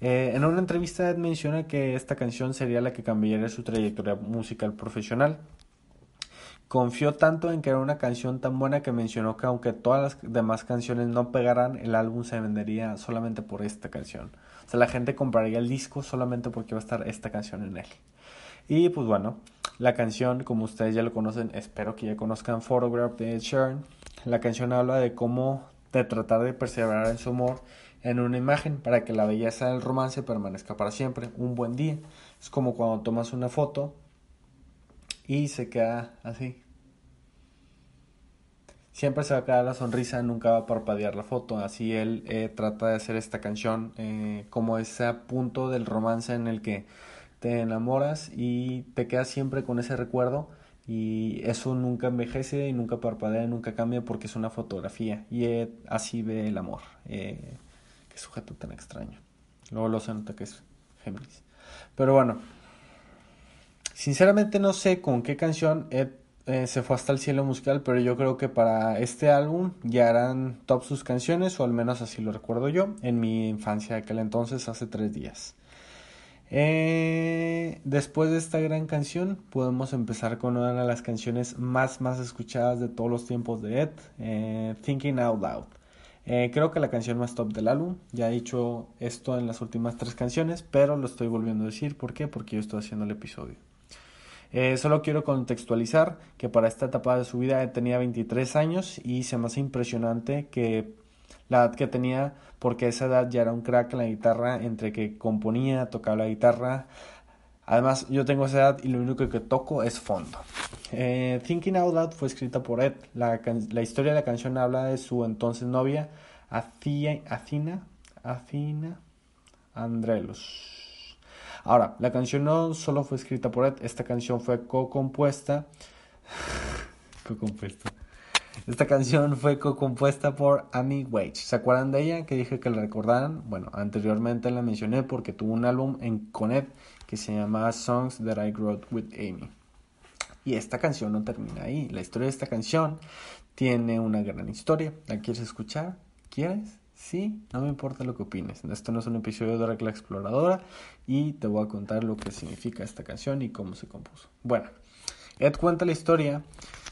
en una entrevista Ed menciona que esta canción sería la que cambiaría su trayectoria musical profesional. Confió tanto en que era una canción tan buena que mencionó que aunque todas las demás canciones no pegaran, el álbum se vendería solamente por esta canción. O sea, la gente compraría el disco solamente porque va a estar esta canción en él. Y pues bueno, la canción, como ustedes ya lo conocen, espero que ya conozcan Photograph de Ed Sheeran. La canción habla de cómo de tratar de perseverar en su amor en una imagen para que la belleza del romance permanezca para siempre. Un buen día. Es como cuando tomas una foto y se queda así. Siempre se va a quedar la sonrisa, nunca va a parpadear la foto. Así él eh, trata de hacer esta canción eh, como ese punto del romance en el que te enamoras y te quedas siempre con ese recuerdo y eso nunca envejece y nunca parpadea y nunca cambia porque es una fotografía y así ve el amor. Eh, qué sujeto tan extraño. Luego lo se nota que es Géminis. Pero bueno, Sinceramente no sé con qué canción Ed eh, se fue hasta el cielo musical, pero yo creo que para este álbum ya eran top sus canciones, o al menos así lo recuerdo yo, en mi infancia de aquel entonces, hace tres días. Eh, después de esta gran canción, podemos empezar con una de las canciones más, más escuchadas de todos los tiempos de Ed, eh, Thinking Out Loud. creo que la canción más top del álbum, ya he dicho esto en las últimas tres canciones, pero lo estoy volviendo a decir, ¿por qué? Porque yo estoy haciendo el episodio. Eh, solo quiero contextualizar que para esta etapa de su vida tenía 23 años y se me hace impresionante que la edad que tenía, porque esa edad ya era un crack en la guitarra, entre que componía, tocaba la guitarra. Además, yo tengo esa edad y lo único que toco es fondo. Eh, Thinking Out Loud fue escrita por Ed. La, la, historia de la canción habla de su entonces novia, Athena, Athena Andrelos. Ahora, la canción no solo fue escrita por Ed, esta canción fue co-compuesta. co-compuesta. Esta canción fue co-compuesta por Amy Wage. ¿Se acuerdan de ella? Que dije que la recordaran. Bueno, anteriormente la mencioné porque tuvo un álbum en, con Ed que se llama Songs That I Wrote with Amy. Y esta canción no termina ahí. La historia de esta canción tiene una gran historia. ¿La quieres escuchar? ¿Quieres? Sí, no me importa lo que opines. Esto no es un episodio de Regla Exploradora y te voy a contar lo que significa esta canción y cómo se compuso. Bueno, Ed cuenta la historia.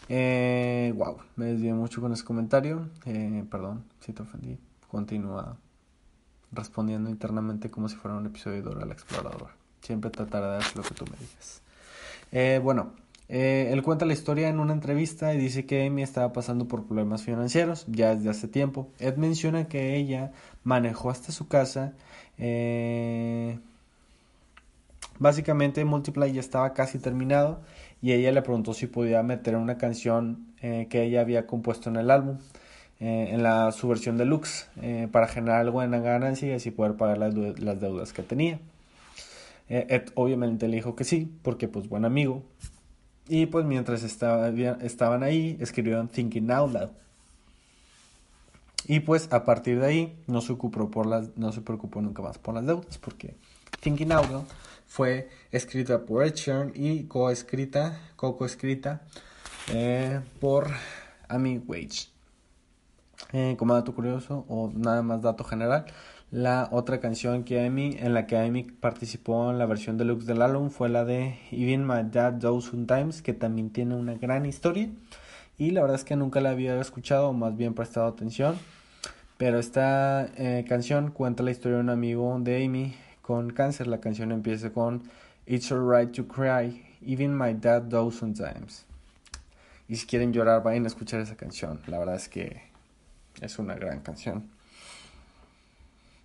Eh, wow, me desvié mucho con ese comentario. Eh, perdón si te ofendí. Continúa respondiendo internamente como si fuera un episodio de Dora la Exploradora. Siempre trataré de hacer lo que tú me digas. Eh, bueno, eh, él cuenta la historia en una entrevista y dice que Amy estaba pasando por problemas financieros ya desde hace tiempo. Ed menciona que ella manejó hasta su casa. Eh, básicamente Multiply ya estaba casi terminado y ella le preguntó si podía meter una canción eh, que ella había compuesto en el álbum. en la su versión deluxe para generar algo en la ganancia y así poder pagar las, las deudas que tenía. Obviamente le dijo que sí, porque pues buen amigo, y pues mientras estaba, estaban ahí, escribieron Thinking Out Loud. Y pues a partir de ahí no se ocupó por las, no se preocupó nunca más por las deudas, porque Thinking Out Loud fue escrita por Ed Sheeran y coescrita, co-coescrita eh, por Amy Wage. Eh, como dato curioso o nada más dato general, la otra canción que Amy, en la que Amy participó en la versión deluxe del álbum fue la de Even My Dad Does Sometimes, que también tiene una gran historia. Y la verdad es que nunca la había escuchado o más bien prestado atención. Pero esta eh, canción cuenta la historia de un amigo de Amy con cáncer. La canción empieza con It's alright to cry, even my dad does sometimes. Y si quieren llorar, vayan a escuchar esa canción. La verdad es que es una gran canción.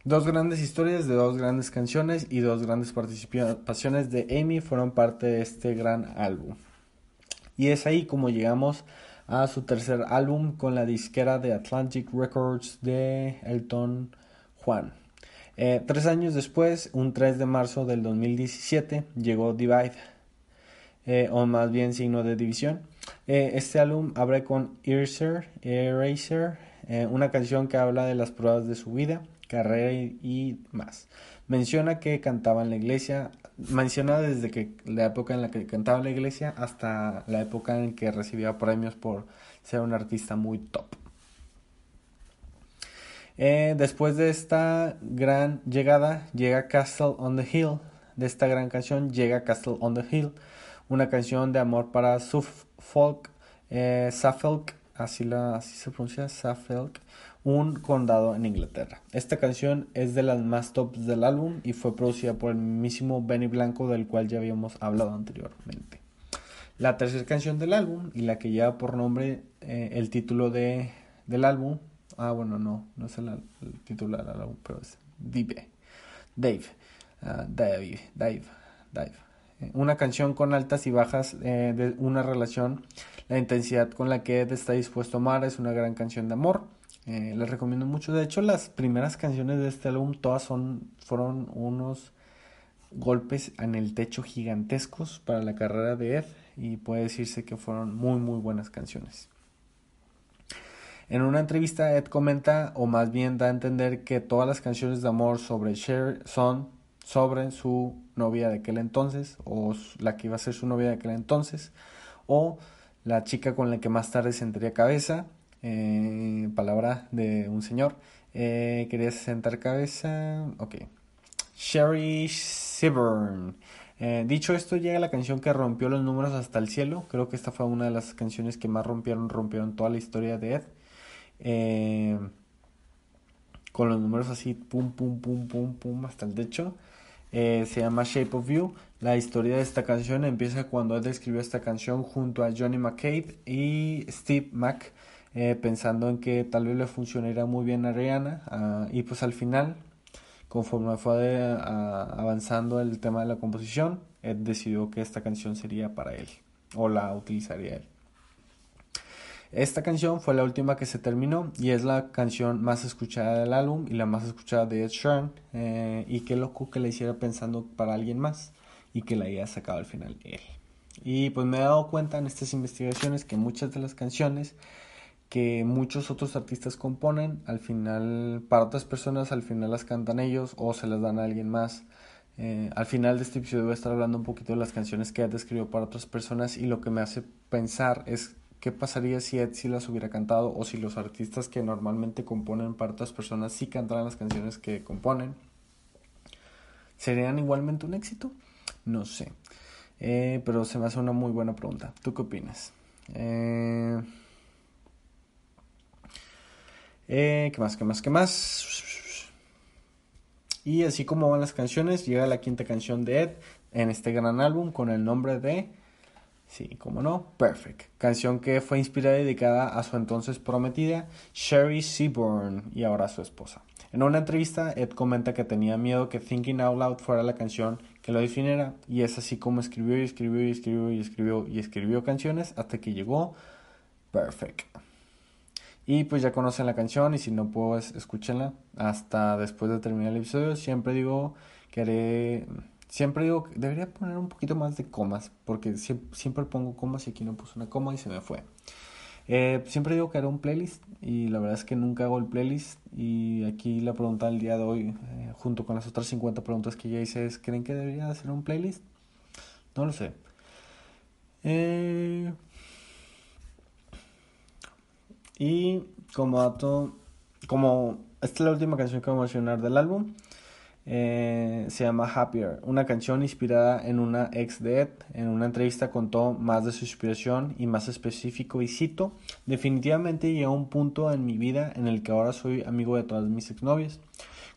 Dos grandes historias de dos grandes canciones y dos grandes participaciones de Amy fueron parte de este gran álbum. Y es ahí como llegamos a su tercer álbum con la disquera de Atlantic Records de Elton Juan. Eh, tres años después, un 3 de marzo del 2017, llegó Divide, eh, o más bien signo de división. Eh, este álbum abre con Eraser, Eraser una canción que habla de las pruebas de su vida carrera y, más. Menciona que cantaba en la iglesia, menciona desde que la época en la que cantaba en la iglesia hasta la época en que recibía premios por ser un artista muy top. Eh, después de esta gran llegada, llega Castle on the Hill. De esta gran canción llega Castle on the Hill, una canción de amor para Suffolk, eh, Suffolk, así, la, así se pronuncia, Suffolk, un condado en Inglaterra. Esta canción es de las más tops del álbum y fue producida por el mismísimo Benny Blanco del cual ya habíamos hablado anteriormente. La tercera canción del álbum y la que lleva por nombre eh, el título de, del álbum, ah bueno no, no es el, título del álbum, pero es Dave, Dave, Dave, Dave, Dave. Eh, una canción con altas y bajas eh, de una relación, la intensidad con la que Ed está dispuesto a amar es una gran canción de amor eh, les recomiendo mucho. De hecho, las primeras canciones de este álbum todas son, fueron unos golpes en el techo gigantescos para la carrera de Ed y puede decirse que fueron muy muy buenas canciones. En una entrevista Ed comenta o más bien da a entender que todas las canciones de amor sobre Cher son sobre su novia de aquel entonces o la que iba a ser su novia de aquel entonces o la chica con la que más tarde sentaría cabeza eh, palabra de un señor. Eh, quería sentar cabeza. Ok. Sherry Seburn. Eh, dicho esto, llega la canción que rompió los números hasta el cielo. Creo que esta fue una de las canciones que más rompieron, rompieron toda la historia de Ed. Eh, con los números así, pum, pum, pum, pum, pum, hasta el techo. se llama Shape of You. La historia de esta canción empieza cuando Ed escribió esta canción junto a Johnny McCabe y Steve Mac. Eh, pensando en que tal vez le funcionaría muy bien a Rihanna ah, y pues al final conforme fue avanzando el tema de la composición Ed decidió que esta canción sería para él o la utilizaría él esta canción fue la última que se terminó y es la canción más escuchada del álbum y la más escuchada de Ed Sheeran eh, y qué loco que la hiciera pensando para alguien más y que la haya sacado al final él y pues me he dado cuenta en estas investigaciones que muchas de las canciones que muchos otros artistas componen, al final, para otras personas, al final las cantan ellos o se las dan a alguien más. Eh, al final de este episodio voy a estar hablando un poquito de las canciones que Ed escribió para otras personas y lo que me hace pensar es qué pasaría si Ed sí las hubiera cantado o si los artistas que normalmente componen para otras personas sí cantaran las canciones que componen. ¿Serían igualmente un éxito? No sé. Eh, pero se me hace una muy buena pregunta. ¿Tú qué opinas? Eh, eh, ¿Qué más? ¿Qué más? ¿Qué más? Y así como van las canciones, llega la quinta canción de Ed en este gran álbum con el nombre de, sí, como no, Perfect. Canción que fue inspirada y dedicada a su entonces prometida, Sherry Seaborn, y ahora su esposa. En una entrevista, Ed comenta que tenía miedo que Thinking Out Loud fuera la canción que lo definiera, y es así como escribió y escribió y escribió y escribió y escribió canciones hasta que llegó Perfect. Y pues ya conocen la canción y si no pues escúchenla hasta después de terminar el episodio. Siempre digo que haré... Siempre digo que debería poner un poquito más de comas porque siempre, pongo comas y aquí no puse una coma y se me fue. Eh, siempre digo que haré un playlist y la verdad es que nunca hago el playlist y aquí la pregunta del día de hoy eh, junto con las otras 50 preguntas que ya hice es ¿creen que debería hacer un playlist? No lo sé. Eh, y como dato, como esta es la última canción que voy a mencionar del álbum, eh, se llama Happier, una canción inspirada en una ex de Ed. En una entrevista contó más de su inspiración y más específico y cito, definitivamente llegué a un punto en mi vida en el que ahora soy amigo de todas mis exnovias,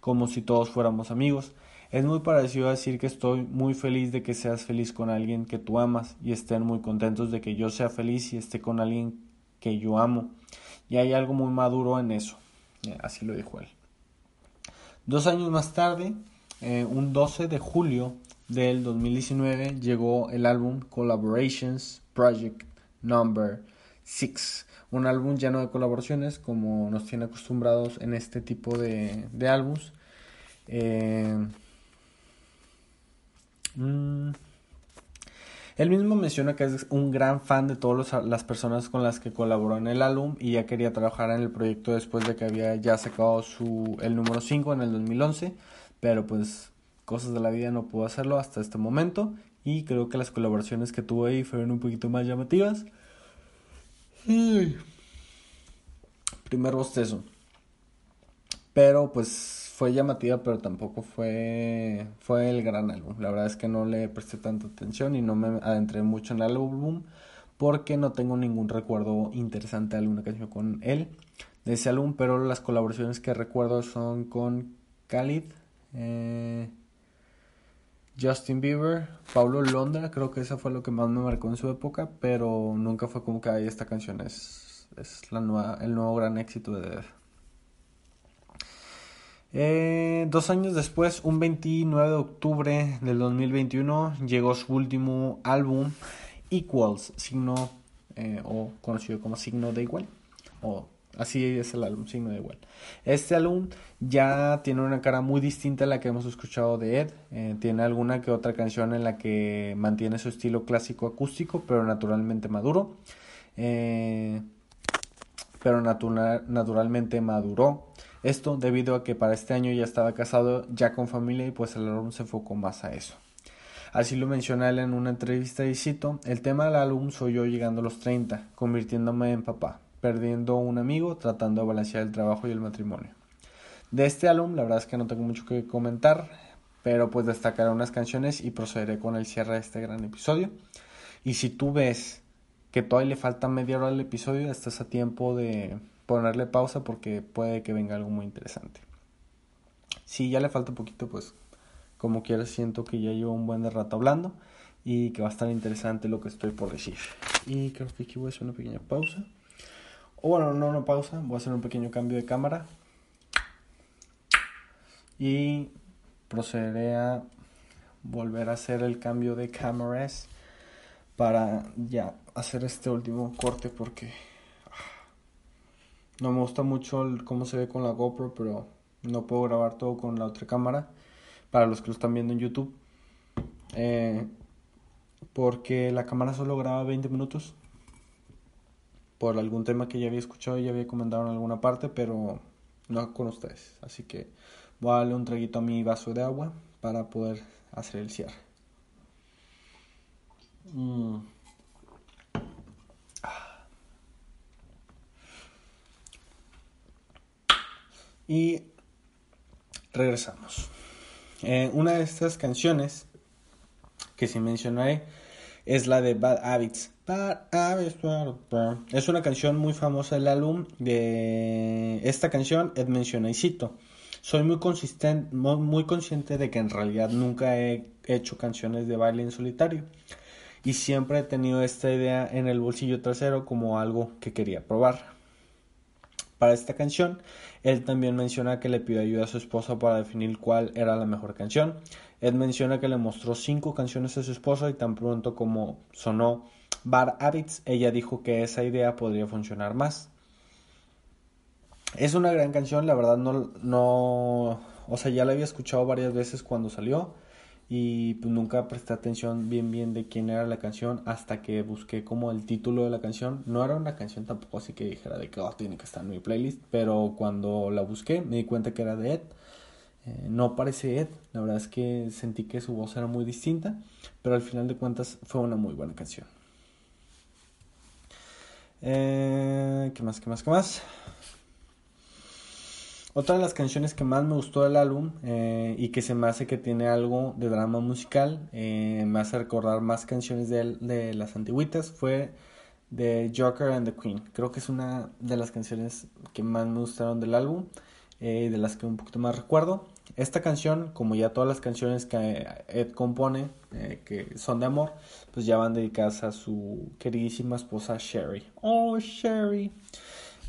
como si todos fuéramos amigos. Es muy parecido a decir que estoy muy feliz de que seas feliz con alguien que tú amas y estén muy contentos de que yo sea feliz y esté con alguien que yo amo. Y hay algo muy maduro en eso. Eh, así lo dijo él. Dos años más tarde, eh, un 12 de julio del 2019, llegó el álbum Collaborations Project Number 6. Un álbum lleno de colaboraciones, como nos tiene acostumbrados en este tipo de, de álbums. Eh, mm, él mismo menciona que es un gran fan de todas las personas con las que colaboró en el álbum y ya quería trabajar en el proyecto después de que había ya sacado su, el número 5 en el 2011, pero pues cosas de la vida no pudo hacerlo hasta este momento y creo que las colaboraciones que tuvo ahí fueron un poquito más llamativas. Primer bostezo. Pero pues fue llamativa, pero tampoco fue, fue el gran álbum. La verdad es que no le presté tanta atención y no me adentré mucho en el álbum porque no tengo ningún recuerdo interesante de alguna canción con él de ese álbum, pero las colaboraciones que recuerdo son con Khalid, eh, Justin Bieber, Paulo Londra, creo que esa fue lo que más me marcó en su época, pero nunca fue como que esta canción es, es la nueva, el nuevo gran éxito de eh, dos años después, un 29 de octubre del 2021, llegó su último álbum, Equals, signo eh, o conocido como signo de igual, o así es el álbum, signo de igual. Este álbum ya tiene una cara muy distinta a la que hemos escuchado de Ed, eh, tiene alguna que otra canción en la que mantiene su estilo clásico acústico, pero naturalmente maduro. pero naturalmente maduró. Esto debido a que para este año ya estaba casado, ya con familia y pues el álbum se enfocó más a eso. Así lo menciona él en una entrevista y cito, el tema del álbum soy yo llegando a los 30, convirtiéndome en papá, perdiendo un amigo, tratando de balancear el trabajo y el matrimonio. De este álbum la verdad es que no tengo mucho que comentar, pero pues destacaré unas canciones y procederé con el cierre de este gran episodio. Y si tú ves que todavía le falta media hora al episodio, estás a tiempo de ponerle pausa porque puede que venga algo muy interesante. Si ya le falta un poquito, pues como quiera siento que ya llevo un buen de rato hablando y que va a estar interesante lo que estoy por decir. Y creo que aquí voy a hacer una pequeña pausa. O bueno, no una pausa, voy a hacer un pequeño cambio de cámara. Y procederé a volver a hacer el cambio de cámaras para ya hacer este último corte porque no me gusta mucho cómo se ve con la GoPro, pero no puedo grabar todo con la otra cámara. Para los que lo están viendo en YouTube. Eh, porque la cámara solo graba 20 minutos. Por algún tema que ya había escuchado y ya había comentado en alguna parte, pero no con ustedes. Así que voy a darle un traguito a mi vaso de agua para poder hacer el cierre. Mm. Y regresamos. Eh, una de estas canciones que sí mencionaré es la de Bad Habits. Bad Habits. Es una canción muy famosa del álbum. De esta canción, Ed menciona y cito. Soy muy, consistente, muy consciente de que en realidad nunca he hecho canciones de baile en solitario y siempre he tenido esta idea en el bolsillo trasero como algo que quería probar. Para esta canción, él también menciona que le pidió ayuda a su esposa para definir cuál era la mejor canción. Él menciona que le mostró cinco canciones a su esposa y tan pronto como sonó Bad Habits, ella dijo que esa idea podría funcionar más. Es una gran canción, la verdad no, no, o sea, ya la había escuchado varias veces cuando salió y pues nunca presté atención bien bien de quién era la canción hasta que busqué como el título de la canción. No era una canción tampoco así que dijera de que oh, tiene que estar en mi playlist, pero cuando la busqué me di cuenta que era de Ed. Eh, no parece Ed, la verdad es que sentí que su voz era muy distinta, pero al final de cuentas fue una muy buena canción. Eh, ¿Qué más? ¿Qué más? ¿Qué más? Otra de las canciones que más me gustó del álbum eh, y que se me hace que tiene algo de drama musical, eh, me hace recordar más canciones de, las antiguitas, fue de Joker and the Queen. Creo que es una de las canciones que más me gustaron del álbum eh, de las que un poquito más recuerdo. Esta canción, como ya todas las canciones que Ed compone, que son de amor, pues ya van dedicadas a su queridísima esposa Sherry. Oh, Sherry.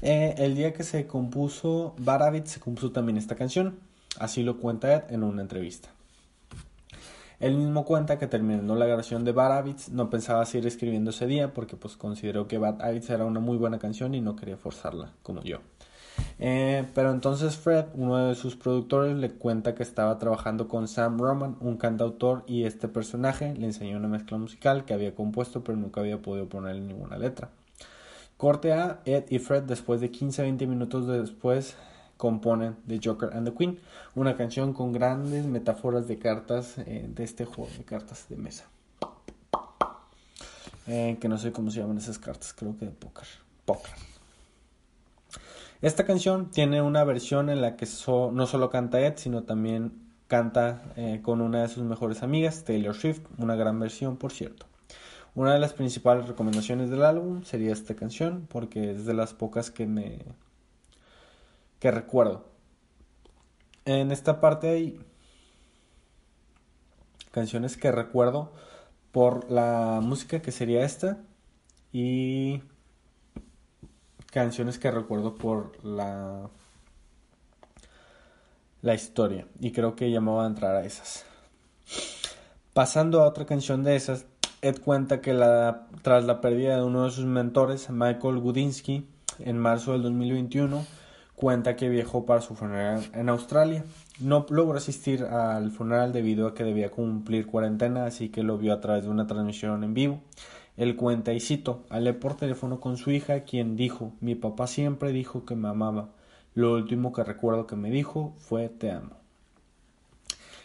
Eh, el día que se compuso Baravit se compuso también esta canción, así lo cuenta Ed en una entrevista. Él mismo cuenta que terminando la grabación de Bad Habits no pensaba seguir escribiendo ese día porque pues consideró que Bad Habits era una muy buena canción y no quería forzarla como yo. Eh, pero entonces Fred, uno de sus productores, le cuenta que estaba trabajando con Sam Roman, un cantautor, y este personaje le enseñó una mezcla musical que había compuesto pero nunca había podido ponerle ninguna letra. Corte A, Ed y Fred después de 15-20 minutos después componen The Joker and the Queen, una canción con grandes metáforas de cartas eh, de este juego de cartas de mesa. Eh, que no sé cómo se llaman esas cartas, creo que de póker. Esta canción tiene una versión en la que no solo canta Ed, sino también canta eh, con una de sus mejores amigas, Taylor Swift, una gran versión, por cierto. Una de las principales recomendaciones del álbum sería esta canción porque es de las pocas que me que recuerdo. En esta parte hay canciones que recuerdo por la música que sería esta y canciones que recuerdo por la la historia y creo que ya me voy a entrar a esas. Pasando a otra canción de esas, Ed cuenta que la, tras la pérdida de uno de sus mentores, Michael Gudinsky, en marzo del 2021, cuenta que viajó para su funeral en Australia. No logró asistir al funeral debido a que debía cumplir cuarentena, así que lo vio a través de una transmisión en vivo. Él cuenta y cito, hablé por teléfono con su hija, quien dijo, mi papá siempre dijo que me amaba. Lo último que recuerdo que me dijo fue te amo.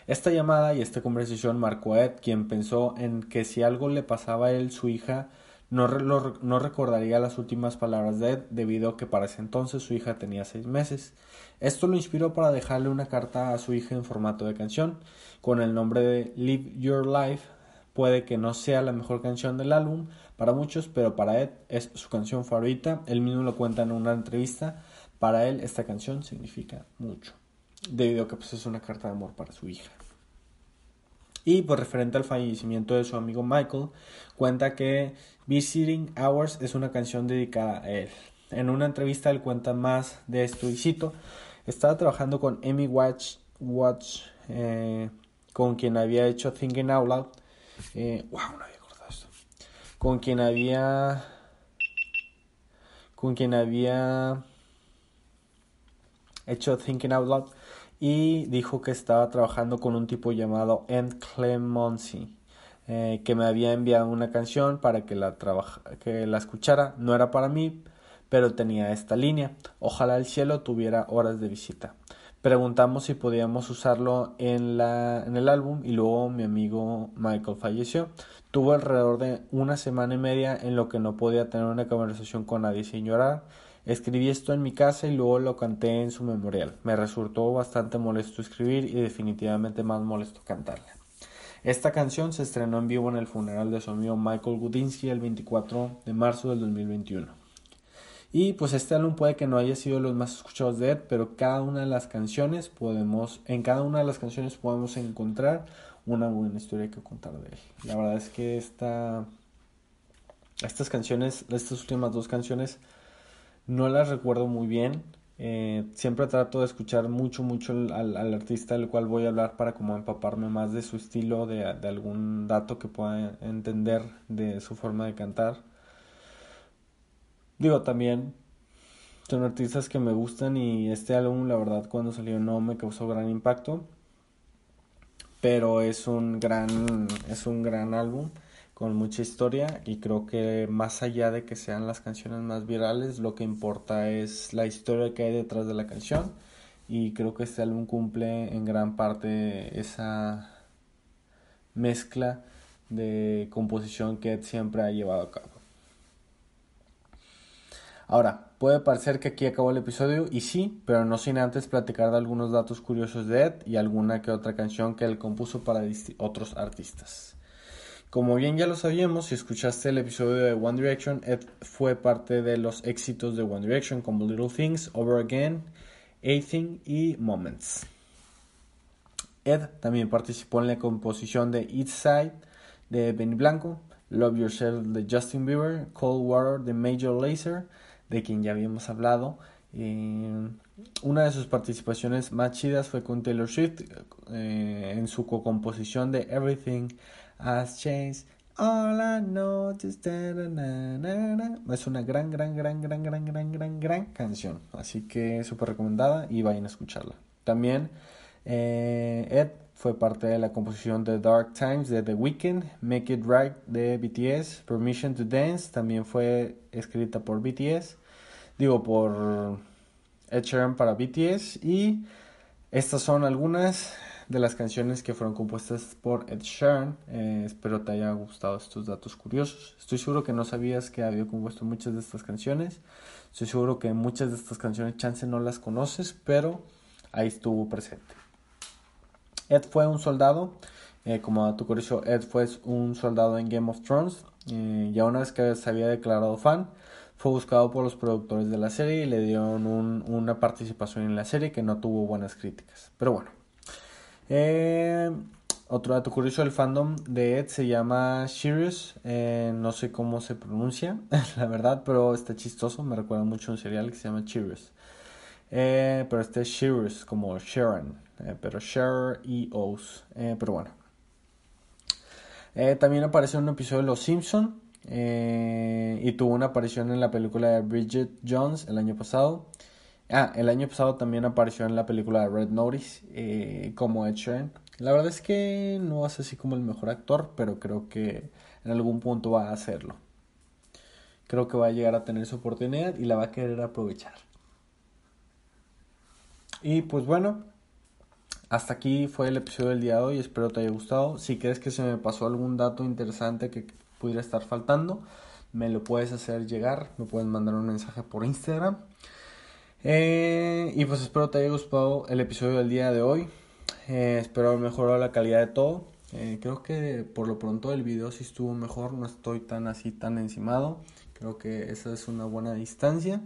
Esta llamada y esta conversación marcó a Ed, quien pensó en que si algo le pasaba a él, su hija no, no, recordaría las últimas palabras de Ed, debido a que para ese entonces su hija tenía seis meses. Esto lo inspiró para dejarle una carta a su hija en formato de canción, con el nombre de Live Your Life. Puede que no sea la mejor canción del álbum para muchos, pero para Ed es su canción favorita. Él mismo lo cuenta en una entrevista. Para él esta canción significa mucho, debido a que pues, es una carta de amor para su hija. Y por referente al fallecimiento de su amigo Michael, cuenta que Visiting Hours es una canción dedicada a él. En una entrevista él cuenta más de esto y cito, estaba trabajando con Amy Watch, Watch eh, con quien había hecho Thinking Out Loud. Eh, wow, no había acordado esto. Con quien había... Con quien había hecho Thinking Out Loud y dijo que estaba trabajando con un tipo llamado Ed Clemency, eh, que me había enviado una canción para que la, que la escuchara. No era para mí, pero tenía esta línea. Ojalá el cielo tuviera horas de visita. Preguntamos si podíamos usarlo en, la, en el álbum y luego mi amigo Michael falleció. Tuvo alrededor de una semana y media en lo que no podía tener una conversación con nadie sin llorar. Escribí esto en mi casa y luego lo canté en su memorial. Me resultó bastante molesto escribir y definitivamente más molesto cantarla. Esta canción se estrenó en vivo en el funeral de su amigo Michael Gudinsky el 24 de marzo del 2021. Y pues este álbum puede que no haya sido los más escuchados de Ed, pero cada una de las canciones podemos, en cada una de las canciones podemos encontrar una buena historia que contar de él. La verdad es que esta, estas canciones, estas últimas dos canciones, no las recuerdo muy bien. Eh, siempre trato de escuchar mucho, mucho al, artista del cual voy a hablar para como empaparme más de su estilo, de, de algún dato que pueda entender de su forma de cantar. Digo, también son artistas que me gustan y este álbum, la verdad, cuando salió no me causó gran impacto. Pero es un gran, es un gran álbum con mucha historia y creo que más allá de que sean las canciones más virales, lo que importa es la historia que hay detrás de la canción y creo que este álbum cumple en gran parte esa mezcla de composición que Ed siempre ha llevado a cabo. Ahora, puede parecer que aquí acabó el episodio y sí, pero no sin antes platicar de algunos datos curiosos de Ed y alguna que otra canción que él compuso para otros artistas. Como bien ya lo sabíamos, si escuchaste el episodio de One Direction, Ed fue parte de los éxitos de One Direction como Little Things, Over Again, Anything y Moments. Ed también participó en la composición de East Side de Benny Blanco, Love Yourself de Justin Bieber, Cold Water de Major Lazer, de quien ya habíamos hablado. Eh, una de sus participaciones más chidas fue con Taylor Swift eh, en su co-composición de Everything Has Changed. All I know is Es una gran, gran, gran, gran, gran, gran, gran, gran canción. Así que súper recomendada y vayan a escucharla. También eh, Ed fue parte de la composición de Dark Times de The Weeknd, Make It Right de BTS, Permission to Dance también fue escrita por BTS digo, por Ed Sheeran para BTS y estas son algunas de las canciones que fueron compuestas por Ed Sheeran. Eh, espero te haya gustado estos datos curiosos. Estoy seguro que no sabías que había compuesto muchas de estas canciones. Estoy seguro que muchas de estas canciones chance no las conoces, pero ahí estuvo presente. Ed fue un soldado, eh, como dato curioso, Ed fue un soldado en Game of Thrones. Eh, ya una vez que se había declarado fan, fue buscado por los productores de la serie y le dieron una participación en la serie que no tuvo buenas críticas. Pero bueno. Eh, otro dato curioso, el fandom de Ed se llama Sirius. Eh, no sé cómo se pronuncia, la verdad, pero está chistoso. Me recuerda mucho un serial que se llama Sirius. Eh, pero este es Sirius, como Sharon. pero Share y O's. pero bueno. también apareció en un episodio de Los Simpson eh, y tuvo una aparición en la película de Bridget Jones el año pasado. Ah, el año pasado también apareció en la película Red Notice eh, como Ed Sheeran. La verdad es que no es así como el mejor actor, pero creo que en algún punto va a hacerlo. Creo que va a llegar a tener su oportunidad y la va a querer aprovechar. Y pues bueno, hasta aquí fue el episodio del día de hoy. Espero te haya gustado. Si crees que se me pasó algún dato interesante que pudiera estar faltando, me lo puedes hacer llegar, me puedes mandar un mensaje por Instagram. Eh, y pues espero te haya gustado el episodio del día de hoy. Eh, espero mejorar la calidad de todo. Eh, creo que por lo pronto el video sí estuvo mejor, no estoy tan así tan encimado. Creo que esa es una buena distancia.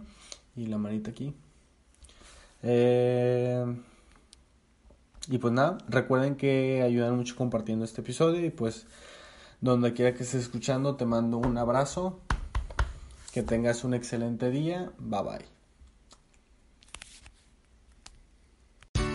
Y la manita aquí. y pues nada, recuerden que ayudan mucho compartiendo este episodio y pues donde quiera que estés escuchando, te mando un abrazo. Que tengas un excelente día. Bye bye.